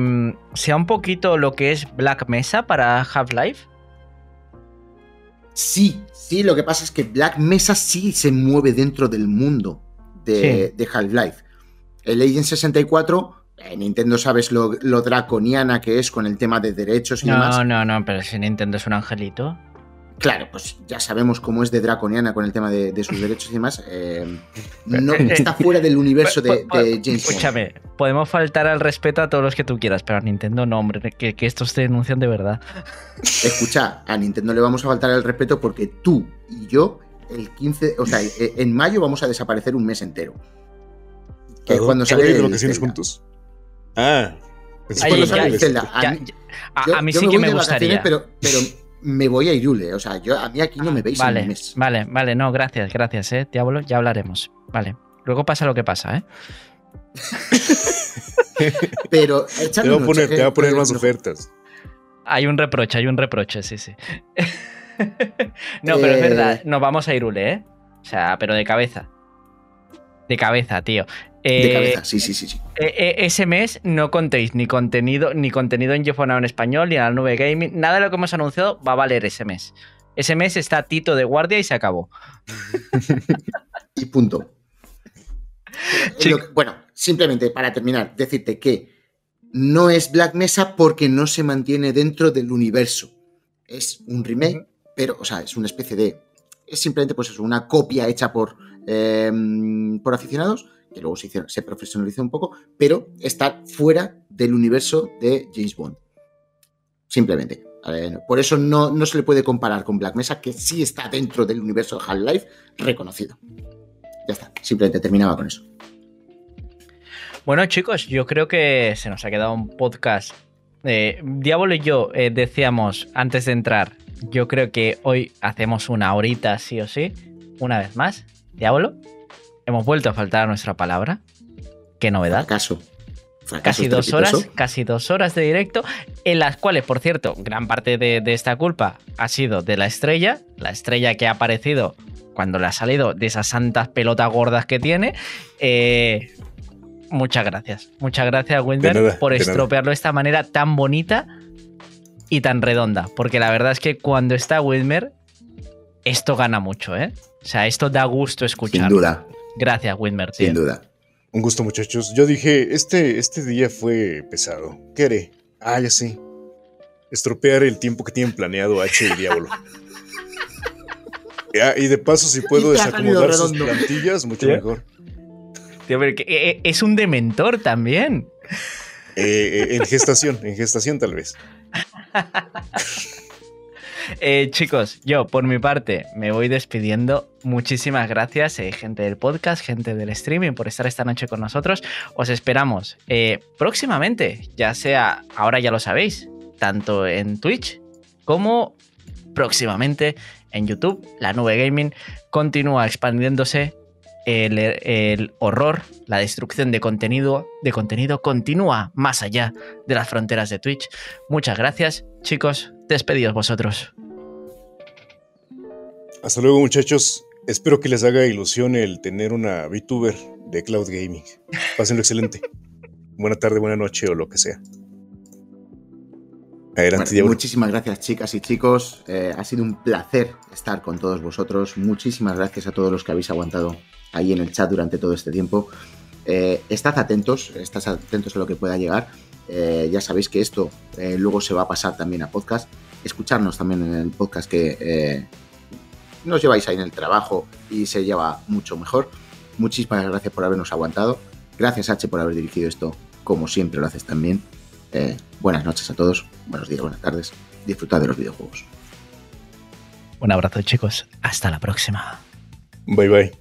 sea un poquito lo que es Black Mesa para Half-Life? Sí, sí, lo que pasa es que Black Mesa sí se mueve dentro del mundo de, de Half-Life. El Agent 64, eh, Nintendo sabes lo, lo draconiana que es con el tema de derechos y demás. No, no, no, pero si Nintendo es un angelito. Claro, pues ya sabemos cómo es de draconiana con el tema de, de sus derechos y demás. eh, no está fuera del universo de, de James Bond. Escúchame, podemos faltar al respeto a todos los que tú quieras, pero a Nintendo no, hombre, que, que estos te denuncian de verdad. Escucha, a Nintendo le vamos a faltar el respeto porque tú y yo, el 15, o sea, eh, en mayo vamos a desaparecer un mes entero. Que es cuando ¿Qué sale el juntos? Ah. Ay, que cuando. A Ya- mí- ya- a, Yo- a mí sí me que voy me de vacaciones, gustaría. Pero, pero me voy a Irule. O sea, yo, a mí aquí no me veis en Vale, un mes. vale, vale, no, gracias, gracias, eh, Diablo, ya hablaremos. Vale. Luego pasa lo que pasa, ¿eh? Pero Te va a un poner, ojo, te va a eh, poner eh, más no. ofertas. Hay un reproche, hay un reproche, sí, sí. no, pero es Eh. verdad, nos vamos a Irule, ¿eh? O sea, pero de cabeza. De cabeza, tío. De Eh, cabeza, sí, sí, sí. sí. eh, eh, ese mes no contéis ni contenido, ni contenido en Geofonao en español, ni en la nube gaming. Nada de lo que hemos anunciado va a valer ese mes. Ese mes está Tito de guardia y se acabó. Y punto. Lo bueno, simplemente para terminar, decirte que no es Black Mesa porque no se mantiene dentro del universo. Es un remake, pero, o sea, es una especie de. Es simplemente, pues eso, una copia hecha por, eh, por aficionados, que luego se, profesionalizó un poco, pero está fuera del universo de James Bond. Simplemente. Por eso no, no se le puede comparar con Black Mesa, que sí está dentro del universo de Half-Life reconocido. Ya está, simplemente terminaba con eso. Bueno, chicos, yo creo que se nos ha quedado un podcast. Eh, Diablo y yo eh, decíamos antes de entrar, yo creo que hoy hacemos una horita sí o sí. Una vez más, Diablo, hemos vuelto a faltar a nuestra palabra. Qué novedad. Fracaso. Fracaso Casi dos horas, casi dos horas de directo, en las cuales, por cierto, gran parte de, de esta culpa ha sido de la estrella, la estrella que ha aparecido cuando le ha salido de esas santas pelotas gordas que tiene. Eh, muchas gracias, muchas gracias, Wilmer, nada, por estropearlo de esta manera tan bonita y tan redonda, porque la verdad es que cuando está Wilmer, esto gana mucho, ¿eh? O sea, esto da gusto escuchar. Sin duda, Gracias, Wilmer, tío. sin duda. Un gusto, muchachos. Yo dije, este, este día fue pesado. ¿Qué haré? Ah, ya sé. Estropear el tiempo que tienen planeado H y Diablo. Ah, y de paso, si puedo desacomodar sus plantillas, mucho ¿Sí? mejor. Tío, pero que, eh, es un dementor también. Eh, eh, en gestación, en gestación tal vez. Eh, chicos, yo por mi parte me voy despidiendo. Muchísimas gracias, eh, gente del podcast, gente del streaming, por estar esta noche con nosotros. Os esperamos eh, próximamente, ya sea, ahora ya lo sabéis, tanto en Twitch como próximamente en YouTube. La nube gaming continúa expandiéndose. El, el horror, la destrucción de contenido, de contenido continúa más allá de las fronteras de Twitch. Muchas gracias, chicos. Despedidos vosotros. Hasta luego, muchachos. Espero que les haga ilusión el tener una VTuber de Cloud Gaming. Pásenlo excelente. Buena tarde, buena noche o lo que sea. Adelante, Bueno, muchísimas gracias, chicas y chicos. Eh, ha sido un placer estar con todos vosotros. Muchísimas gracias a todos los que habéis aguantado ahí en el chat durante todo este tiempo. Eh, estad atentos, estad atentos a lo que pueda llegar. Eh, ya sabéis que esto eh, luego se va a pasar también a podcast. Escucharnos también en el podcast que eh, nos lleváis ahí en el trabajo y se lleva mucho mejor. Muchísimas gracias por habernos aguantado. Gracias, H, por haber dirigido esto como siempre lo haces también. Eh, buenas noches a todos, buenos días, buenas tardes. Disfrutad de los videojuegos. Un abrazo chicos, hasta la próxima. Bye bye.